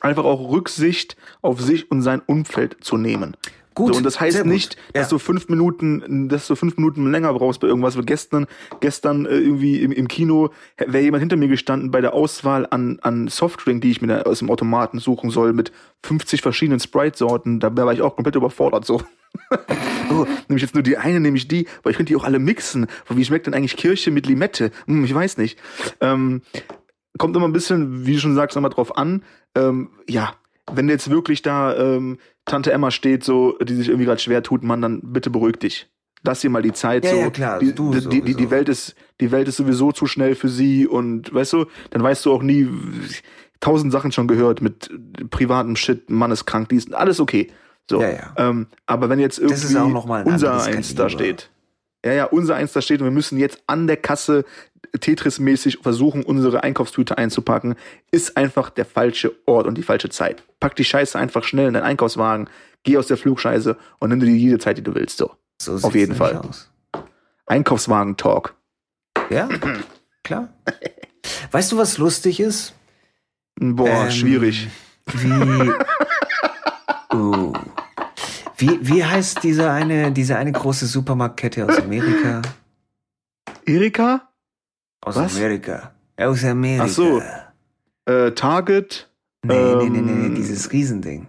einfach auch Rücksicht auf sich und sein Umfeld zu nehmen. Gut, so, und das heißt nicht, dass Ja. du fünf Minuten, dass du fünf Minuten länger brauchst bei irgendwas. Weil gestern, gestern äh, irgendwie im, im Kino wäre jemand hinter mir gestanden bei der Auswahl an, an Softdrink, die ich mir da aus dem Automaten suchen soll, mit 50 verschiedenen Sprite-Sorten. Da war ich auch komplett überfordert. So, oh, nehme ich jetzt nur die eine, nehme ich die, weil ich könnte die auch alle mixen. Wie schmeckt denn eigentlich Kirche mit Limette? Hm, ich weiß nicht. Ähm, kommt immer ein bisschen, wie du schon sagst, nochmal drauf an. Ähm, ja, wenn jetzt wirklich da ähm, Tante Emma steht, so, die sich irgendwie gerade schwer tut, Mann, dann bitte beruhig dich. Lass dir mal die Zeit. Ja, so. ja, klar, Die, du die, die, die. Welt ist, die Welt ist sowieso zu schnell für sie und weißt du, dann weißt du auch nie, tausend Sachen schon gehört mit privatem Shit, Mann ist krank, dies, alles okay. So. Ja, ja. Ähm, aber wenn jetzt irgendwie unser Eins da steht, ja, ja, unser Eins da steht und wir müssen jetzt an der Kasse Tetris-mäßig versuchen, unsere Einkaufstüte einzupacken, ist einfach der falsche Ort und die falsche Zeit. Pack die Scheiße einfach schnell in deinen Einkaufswagen, geh aus der Flugscheiße und nimm dir jede Zeit, die du willst. So. So Auf jeden Fall. Einkaufswagen-Talk. Ja, klar. Weißt du, was lustig ist? Boah, Ähm, schwierig. Wie. Uh. Wie, wie heißt diese eine, diese eine große Supermarktkette aus Amerika? Erika? Aus Was? Amerika. Aus Amerika. Ach so. Äh, Target? Nee, nee, nee, nee, ähm, nee, dieses Riesending.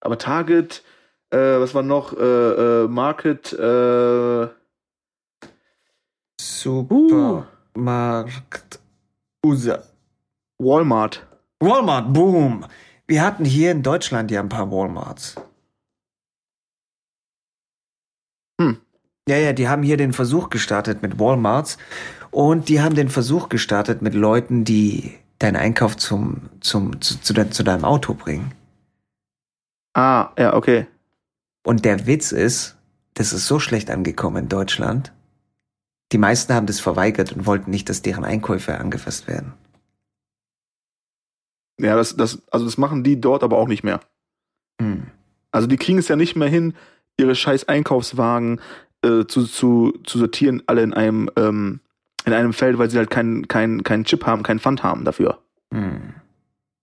Aber Target, äh, was war noch? Äh, äh, Market, äh, Supermarkt. USA. Walmart. Walmart, boom. Wir hatten hier in Deutschland ja ein paar Walmarts. Hm. Ja, ja, die haben hier den Versuch gestartet mit Walmarts und die haben den Versuch gestartet mit Leuten, die deinen Einkauf zum, zum, zu, zu, de, zu deinem Auto bringen. Ah, ja, okay. Und der Witz ist, das ist so schlecht angekommen in Deutschland. Die meisten haben das verweigert und wollten nicht, dass deren Einkäufe angefasst werden. Ja, das, das, also das machen die dort aber auch nicht mehr. Hm. Also die kriegen es ja nicht mehr hin, ihre scheiß Einkaufswagen äh, zu, zu, zu sortieren, alle in einem, ähm, in einem Feld, weil sie halt keinen keinen keinen Chip haben, keinen Pfand haben dafür. Hm.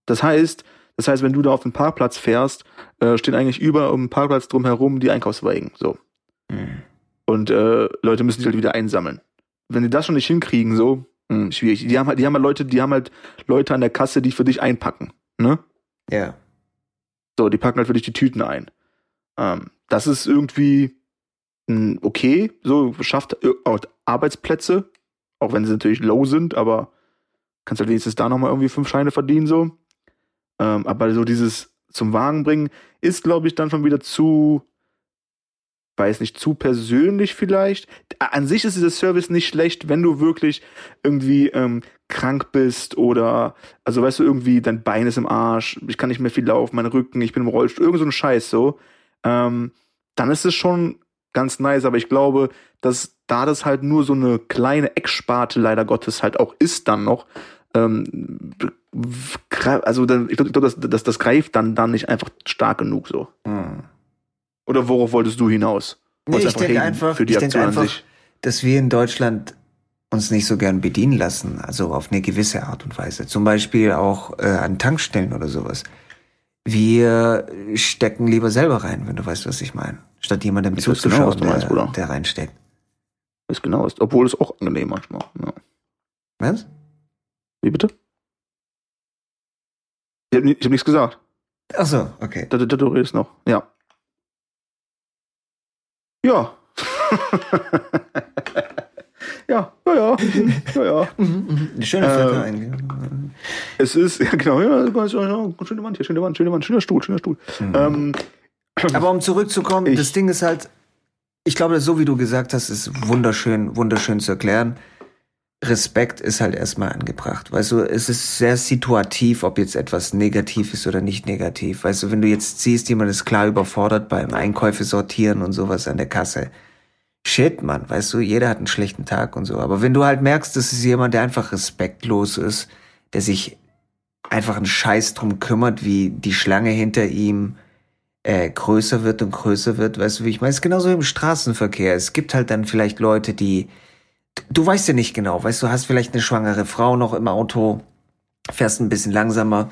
Das heißt, das heißt, wenn du da auf den Parkplatz fährst, äh, stehen eigentlich über um den Parkplatz drumherum die Einkaufswagen. So. Hm. Und äh, Leute müssen die halt wieder einsammeln. Wenn die das schon nicht hinkriegen, so, hm, schwierig. Die haben halt, die haben halt Leute, die haben halt Leute an der Kasse, die für dich einpacken. Ne? Ja. So, die packen halt für dich die Tüten ein. Ähm, das ist irgendwie mh, okay, so schafft äh, Arbeitsplätze, auch wenn sie natürlich low sind, aber kannst halt wenigstens da nochmal irgendwie fünf Scheine verdienen, so. Ähm, aber so dieses zum Wagen bringen ist, glaube ich, dann schon wieder zu, weiß nicht, zu persönlich vielleicht. An sich ist dieser Service nicht schlecht, wenn du wirklich irgendwie ähm, krank bist oder, also weißt du, irgendwie dein Bein ist im Arsch, ich kann nicht mehr viel laufen, mein Rücken, ich bin im Rollstuhl, irgend so ein Scheiß so, ähm, dann ist es schon ganz nice, aber ich glaube, dass da das halt nur so eine kleine Ecksparte leider Gottes halt auch ist dann noch, ähm, also dann, ich glaube, glaub, das, das, das greift dann, dann nicht einfach stark genug so. Hm. Oder worauf wolltest du hinaus? Nee, ich denke einfach, ich Aktion einfach, dass wir in Deutschland uns nicht so gern bedienen lassen, also auf eine gewisse Art und Weise. Zum Beispiel auch äh, an Tankstellen oder sowas. Wir stecken lieber selber rein, wenn du weißt, was ich meine. Statt jemandem Ich genau, zuzuschauen, was du meinst, der, der reinsteckt. Ist genau ist, obwohl es auch angenehm manchmal. Ja. Was? Wie bitte? Ich habe hab nichts gesagt. Ach so, okay. Da, da, da, du redest noch. Ja. Ja. ja, ja, ja, ja, ja. Eine schöne Ähm, Flagge eigentlich. Es ist, ja genau, ja, schöne Wand hier, schöne Wand, schöne Wand, schöner Stuhl, schöner Stuhl. Ähm, Aber um zurückzukommen, Ich- das Ding ist halt, ich glaube, so wie du gesagt hast, ist wunderschön, wunderschön zu erklären. Respekt ist halt erstmal angebracht. Weißt du, es ist sehr situativ, ob jetzt etwas negativ ist oder nicht negativ. Weißt du, wenn du jetzt siehst, jemand ist klar überfordert beim Einkäufe sortieren und sowas an der Kasse. Shit, Mann, weißt du, jeder hat einen schlechten Tag und so. Aber wenn du halt merkst, das ist jemand, der einfach respektlos ist, der sich einfach einen Scheiß drum kümmert, wie die Schlange hinter ihm äh, größer wird und größer wird, weißt du, wie ich meine? Es ist genauso im Straßenverkehr. Es gibt halt dann vielleicht Leute, die, du weißt ja nicht genau, weißt du, hast vielleicht eine schwangere Frau noch im Auto, fährst ein bisschen langsamer,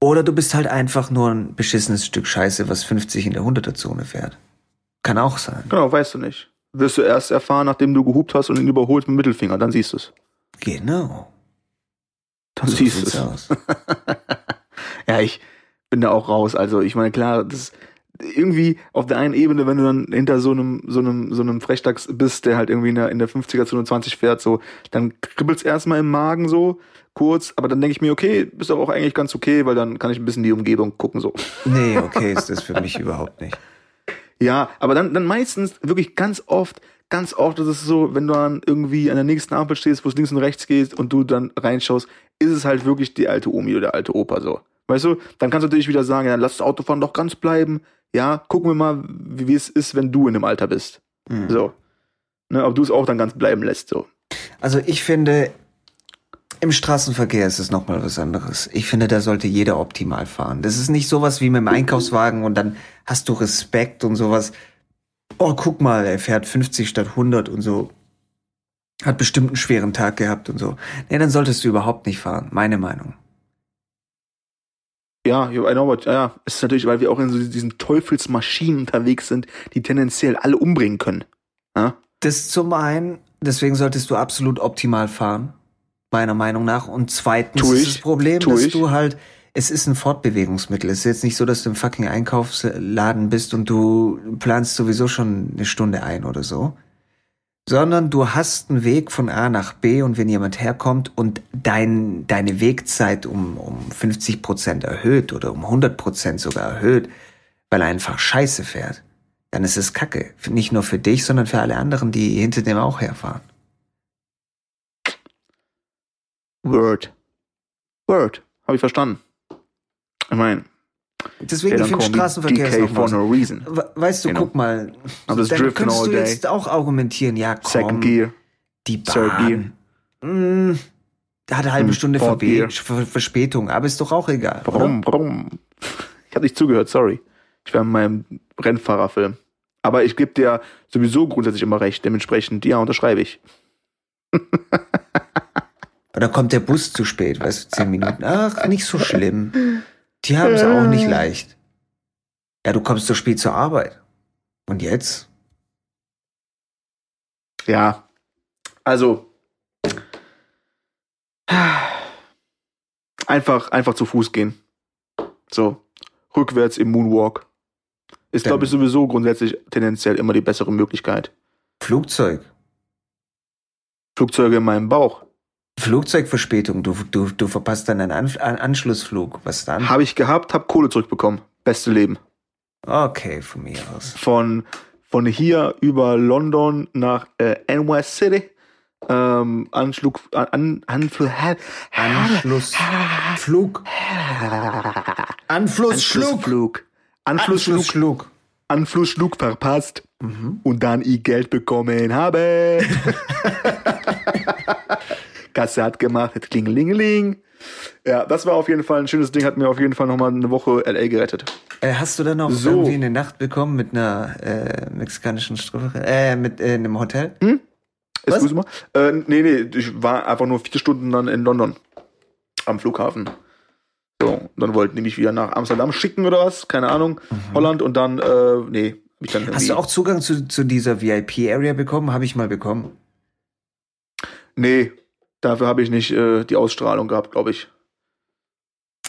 oder du bist halt einfach nur ein beschissenes Stück Scheiße, was 50 in der 100er Zone fährt. Kann auch sein. genau, weißt du nicht. Wirst du erst erfahren, nachdem du gehupt hast und ihn überholt mit dem Mittelfinger, dann siehst du es. Genau. Dann So siehst du es. Ja, ich bin da auch raus. Also, ich meine, klar, das, irgendwie auf der einen Ebene, wenn du dann hinter so einem, so einem, so einem Frechdachs bist, der halt irgendwie in der, in der 50er zu 20 fährt, so, dann kribbelt's erstmal im Magen so, kurz, aber dann denke ich mir, okay, ist doch auch eigentlich ganz okay, weil dann kann ich ein bisschen die Umgebung gucken, so. Nee, okay, ist das für mich überhaupt nicht. Ja, aber dann, dann meistens wirklich ganz oft, ganz oft ist es so, wenn du dann irgendwie an der nächsten Ampel stehst, wo es links und rechts geht und du dann reinschaust, ist es halt wirklich die alte Omi oder der alte Opa so. Weißt du, dann kannst du natürlich wieder sagen, ja, lass das Autofahren doch ganz bleiben. Ja, gucken wir mal, wie, wie es ist, wenn du in dem Alter bist. Mhm. So. Ne, ob du es auch dann ganz bleiben lässt, so. Also ich finde, im Straßenverkehr ist es nochmal was anderes. Ich finde, da sollte jeder optimal fahren. Das ist nicht sowas wie mit dem Einkaufswagen und dann hast du Respekt und sowas. Oh, guck mal, er fährt 50 statt 100 und so. Hat bestimmt einen schweren Tag gehabt und so. Nee, dann solltest du überhaupt nicht fahren. Meine Meinung. Ja, I know what, ja, es ist natürlich, weil wir auch in so diesen Teufelsmaschinen unterwegs sind, die tendenziell alle umbringen können. Ja? Das zum einen, deswegen solltest du absolut optimal fahren. Meiner Meinung nach. Und zweitens Tu ist ich. das Problem, dass ich. du halt, es ist ein Fortbewegungsmittel. Es ist jetzt nicht so, dass du im fucking Einkaufsladen bist und du planst sowieso schon eine Stunde ein oder so. Sondern du hast einen Weg von A nach B und wenn jemand herkommt und dein, deine Wegzeit um, um 50 Prozent erhöht oder um 100 Prozent sogar erhöht, weil er einfach scheiße fährt, dann ist es Kacke. Nicht nur für dich, sondern für alle anderen, die hinter dem auch herfahren. Word. Word. Habe ich verstanden. Ich meine, Deswegen, ich finde Straßenverkehr ist DK noch for no reason. We- Weißt du, Genau. guck mal, Aber das dann Driften könntest all du jetzt auch argumentieren, ja komm, Second Gear. die Third Gear. Bahn, mh, hat eine halbe Hm, Stunde Verbe. Ver Verspätung, aber ist doch auch egal? Brumm, brumm. Ich habe nicht zugehört, sorry. Ich war in meinem Rennfahrerfilm. Aber ich gebe dir sowieso grundsätzlich immer recht. Dementsprechend, ja, unterschreibe ich. Oder kommt der Bus zu spät, weißt du, zehn Minuten. Ach, nicht so schlimm. Die haben es auch nicht leicht. Ja, du kommst zu spät zur Arbeit. Und jetzt? Ja. Also. Einfach, einfach zu Fuß gehen. So. Rückwärts im Moonwalk. Ist, glaube ich, sowieso grundsätzlich tendenziell immer die bessere Möglichkeit. Flugzeug. Flugzeuge in meinem Bauch. Flugzeugverspätung, du, du, du verpasst dann einen An An Anschlussflug. Was dann? Habe ich gehabt, habe Kohle zurückbekommen. Beste Leben. Okay, von mir aus. Von, von hier über London nach äh, NY City. Ähm, Anschlug, an, an, Anfl Anschluss. Flug. Anschlussflug. Anschlussschlug. Anflussschlug verpasst Mhm. und dann ich Geld bekommen habe. Kasse hat gemacht, hat klingelingeling. Ja, das war auf jeden Fall ein schönes Ding, hat mir auf jeden Fall nochmal eine Woche LA gerettet. Äh, hast du dann noch So. irgendwie eine Nacht bekommen mit einer äh, mexikanischen Strophe? Äh, mit äh, einem Hotel? Was? Excuse mal. Äh, nee, nee, ich war einfach nur vier Stunden dann in London. Am Flughafen. So, dann wollten die mich wieder nach Amsterdam schicken oder was, keine Ahnung. Holland und dann, äh, nee, dann. Hast du auch Zugang zu, zu dieser VIP-Area bekommen? Habe ich mal bekommen. Nee, dafür habe ich nicht äh, die Ausstrahlung gehabt, glaube ich.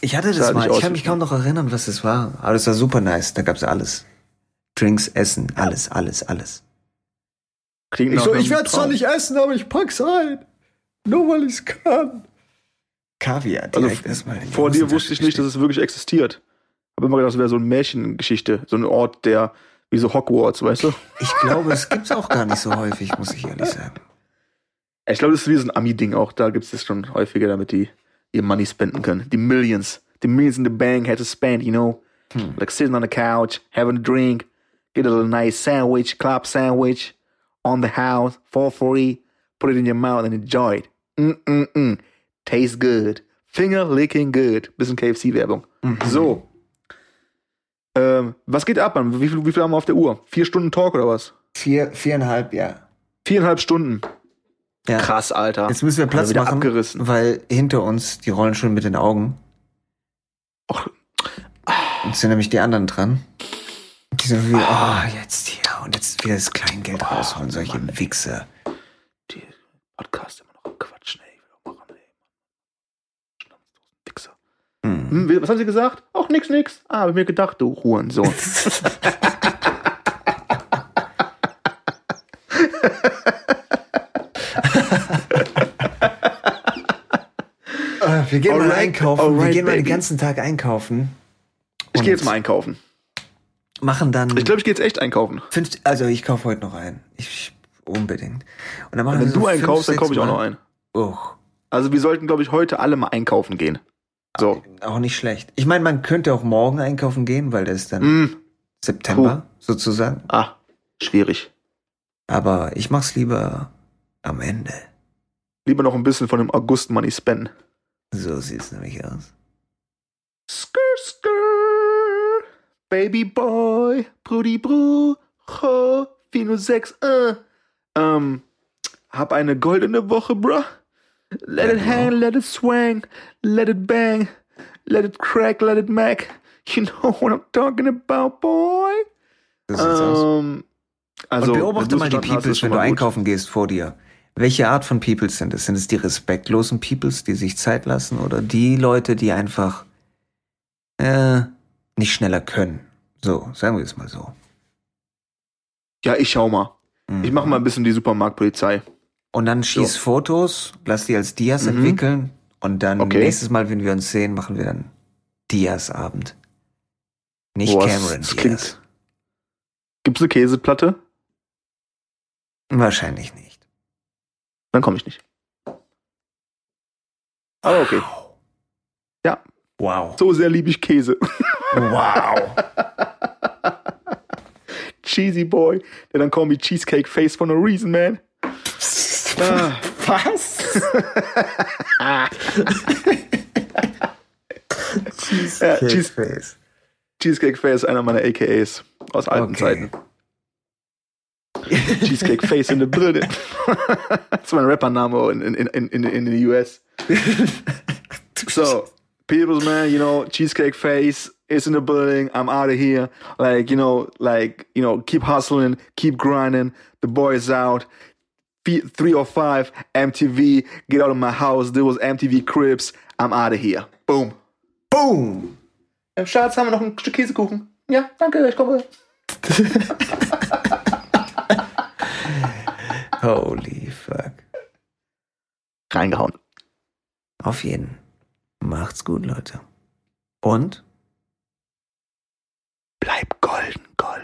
Ich hatte Sah das nicht mal. Ich kann mich kaum noch erinnern, was es war. Aber das war super nice. Da gab's alles. Drinks, Essen, alles, alles, alles. Klingt nach einem Traum. essen, aber ich pack's ein. Nur weil ich's kann. Kaviar Also direkt erstmal. in die Vor dir wusste ich nicht, dass es wirklich existiert. Habe immer gedacht, das wäre so eine Märchengeschichte, so ein Ort, der wie so Hogwarts, weißt du? Ich glaube, es gibt's auch gar nicht so häufig, muss ich ehrlich sagen. Ich glaube, das ist wie so ein Ami-Ding auch. Da gibt es das schon häufiger, damit die ihr Money spenden können. Die Millions. Die Millions in the bank had to spend, you know? Hm. Like sitting on the couch, having a drink, get a little nice sandwich, club sandwich, on the house, for free, put it in your mouth and enjoy it. Mm-mm-mm. Tastes good. Finger licking good. Bisschen KFC-Werbung. Mhm. So. Ähm, was geht ab, Mann? Wie viel, wie viel haben wir auf der Uhr? Vier Stunden Talk oder was? Vier, viereinhalb, ja. Viereinhalb Stunden. Ja. Krass, Alter. Jetzt müssen wir Platz wieder machen, abgerissen. weil hinter uns, die rollen schon mit den Augen. Och. Jetzt sind nämlich die anderen dran. Die sind wie, oh, jetzt hier und jetzt wieder das Kleingeld rausholen, solche Wichser. die Podcast immer noch am Quatschen, ey. Ich will auch machen, ey. Schnapsdosen, Wichser. Hm. Hm, was haben sie gesagt? Ach, nix, nix. Ah, hab ich mir gedacht, du Hurensohn. Wir gehen mal Alright, einkaufen. wir alright, gehen mal den ganzen Tag einkaufen. ich gehe jetzt mal einkaufen. Machen dann. Ich glaube, ich gehe jetzt echt einkaufen. 50, also ich kaufe heute noch ein. Ich unbedingt. Und dann machen Wenn wir so du einen fünf, dann kaufe ich auch Mal- noch einen. Oh, Also wir sollten, glaube ich, heute alle mal einkaufen gehen. So. auch nicht schlecht. Ich meine, man könnte auch morgen einkaufen gehen, weil das ist dann Hm. September sozusagen. Ah, schwierig. Aber ich mach's lieber am Ende. Lieber noch ein bisschen von dem August Money spenden. So sieht's nämlich aus. Skr, skr, Baby Boy, Brudi Bru, Ho, 406, äh. Ähm, hab eine goldene Woche, bruh. Let it hang, let it swang, let it bang, let it crack, let it mac. You know what I'm talking about, boy. So sieht's aus. Ähm, also, Und beobachte mal die schon wenn du einkaufen gehst vor dir. Welche Art von Peoples sind es? Sind es die respektlosen Peoples, die sich Zeit lassen oder die Leute, die einfach äh, nicht schneller können? So, sagen wir es mal so. Ja, ich schau mal. Ich mach mal ein bisschen die Supermarktpolizei. Und dann schieß So. Fotos, lass die als Dias Mhm. entwickeln und dann Okay. nächstes Mal, wenn wir uns sehen, machen wir dann Dias-Abend. Nicht Boah, Cameron das Diaz. klingt- Gibt's eine Käseplatte? Wahrscheinlich nicht. Dann komme ich nicht. Aber okay. Ja, Wow. so sehr liebe ich Käse. Wow. Cheesy Boy. They don't call me Cheesecake Face for no reason, man. Ah, Was? Ja, Cheese- Face. Cheesecake Face ist einer meiner AKAs aus alten Okay. Zeiten. Cheesecake Face in the building. das ist mein Rappername in, in, in, in, in the US. So, people's man, you know, Cheesecake Face is in the building. I'm out of here. Like, you know, like, you know, keep hustling, keep grinding. The boy is out. F- 305 MTV, get out of my house. There was MTV Cribs. I'm out of here. Boom. Boom. Ähm, Schatz, haben wir noch ein Stück Käsekuchen? Ja, danke, ich komme. Holy fuck. Reingehauen. Auf jeden. Macht's gut, Leute. Und? Bleib golden, golden.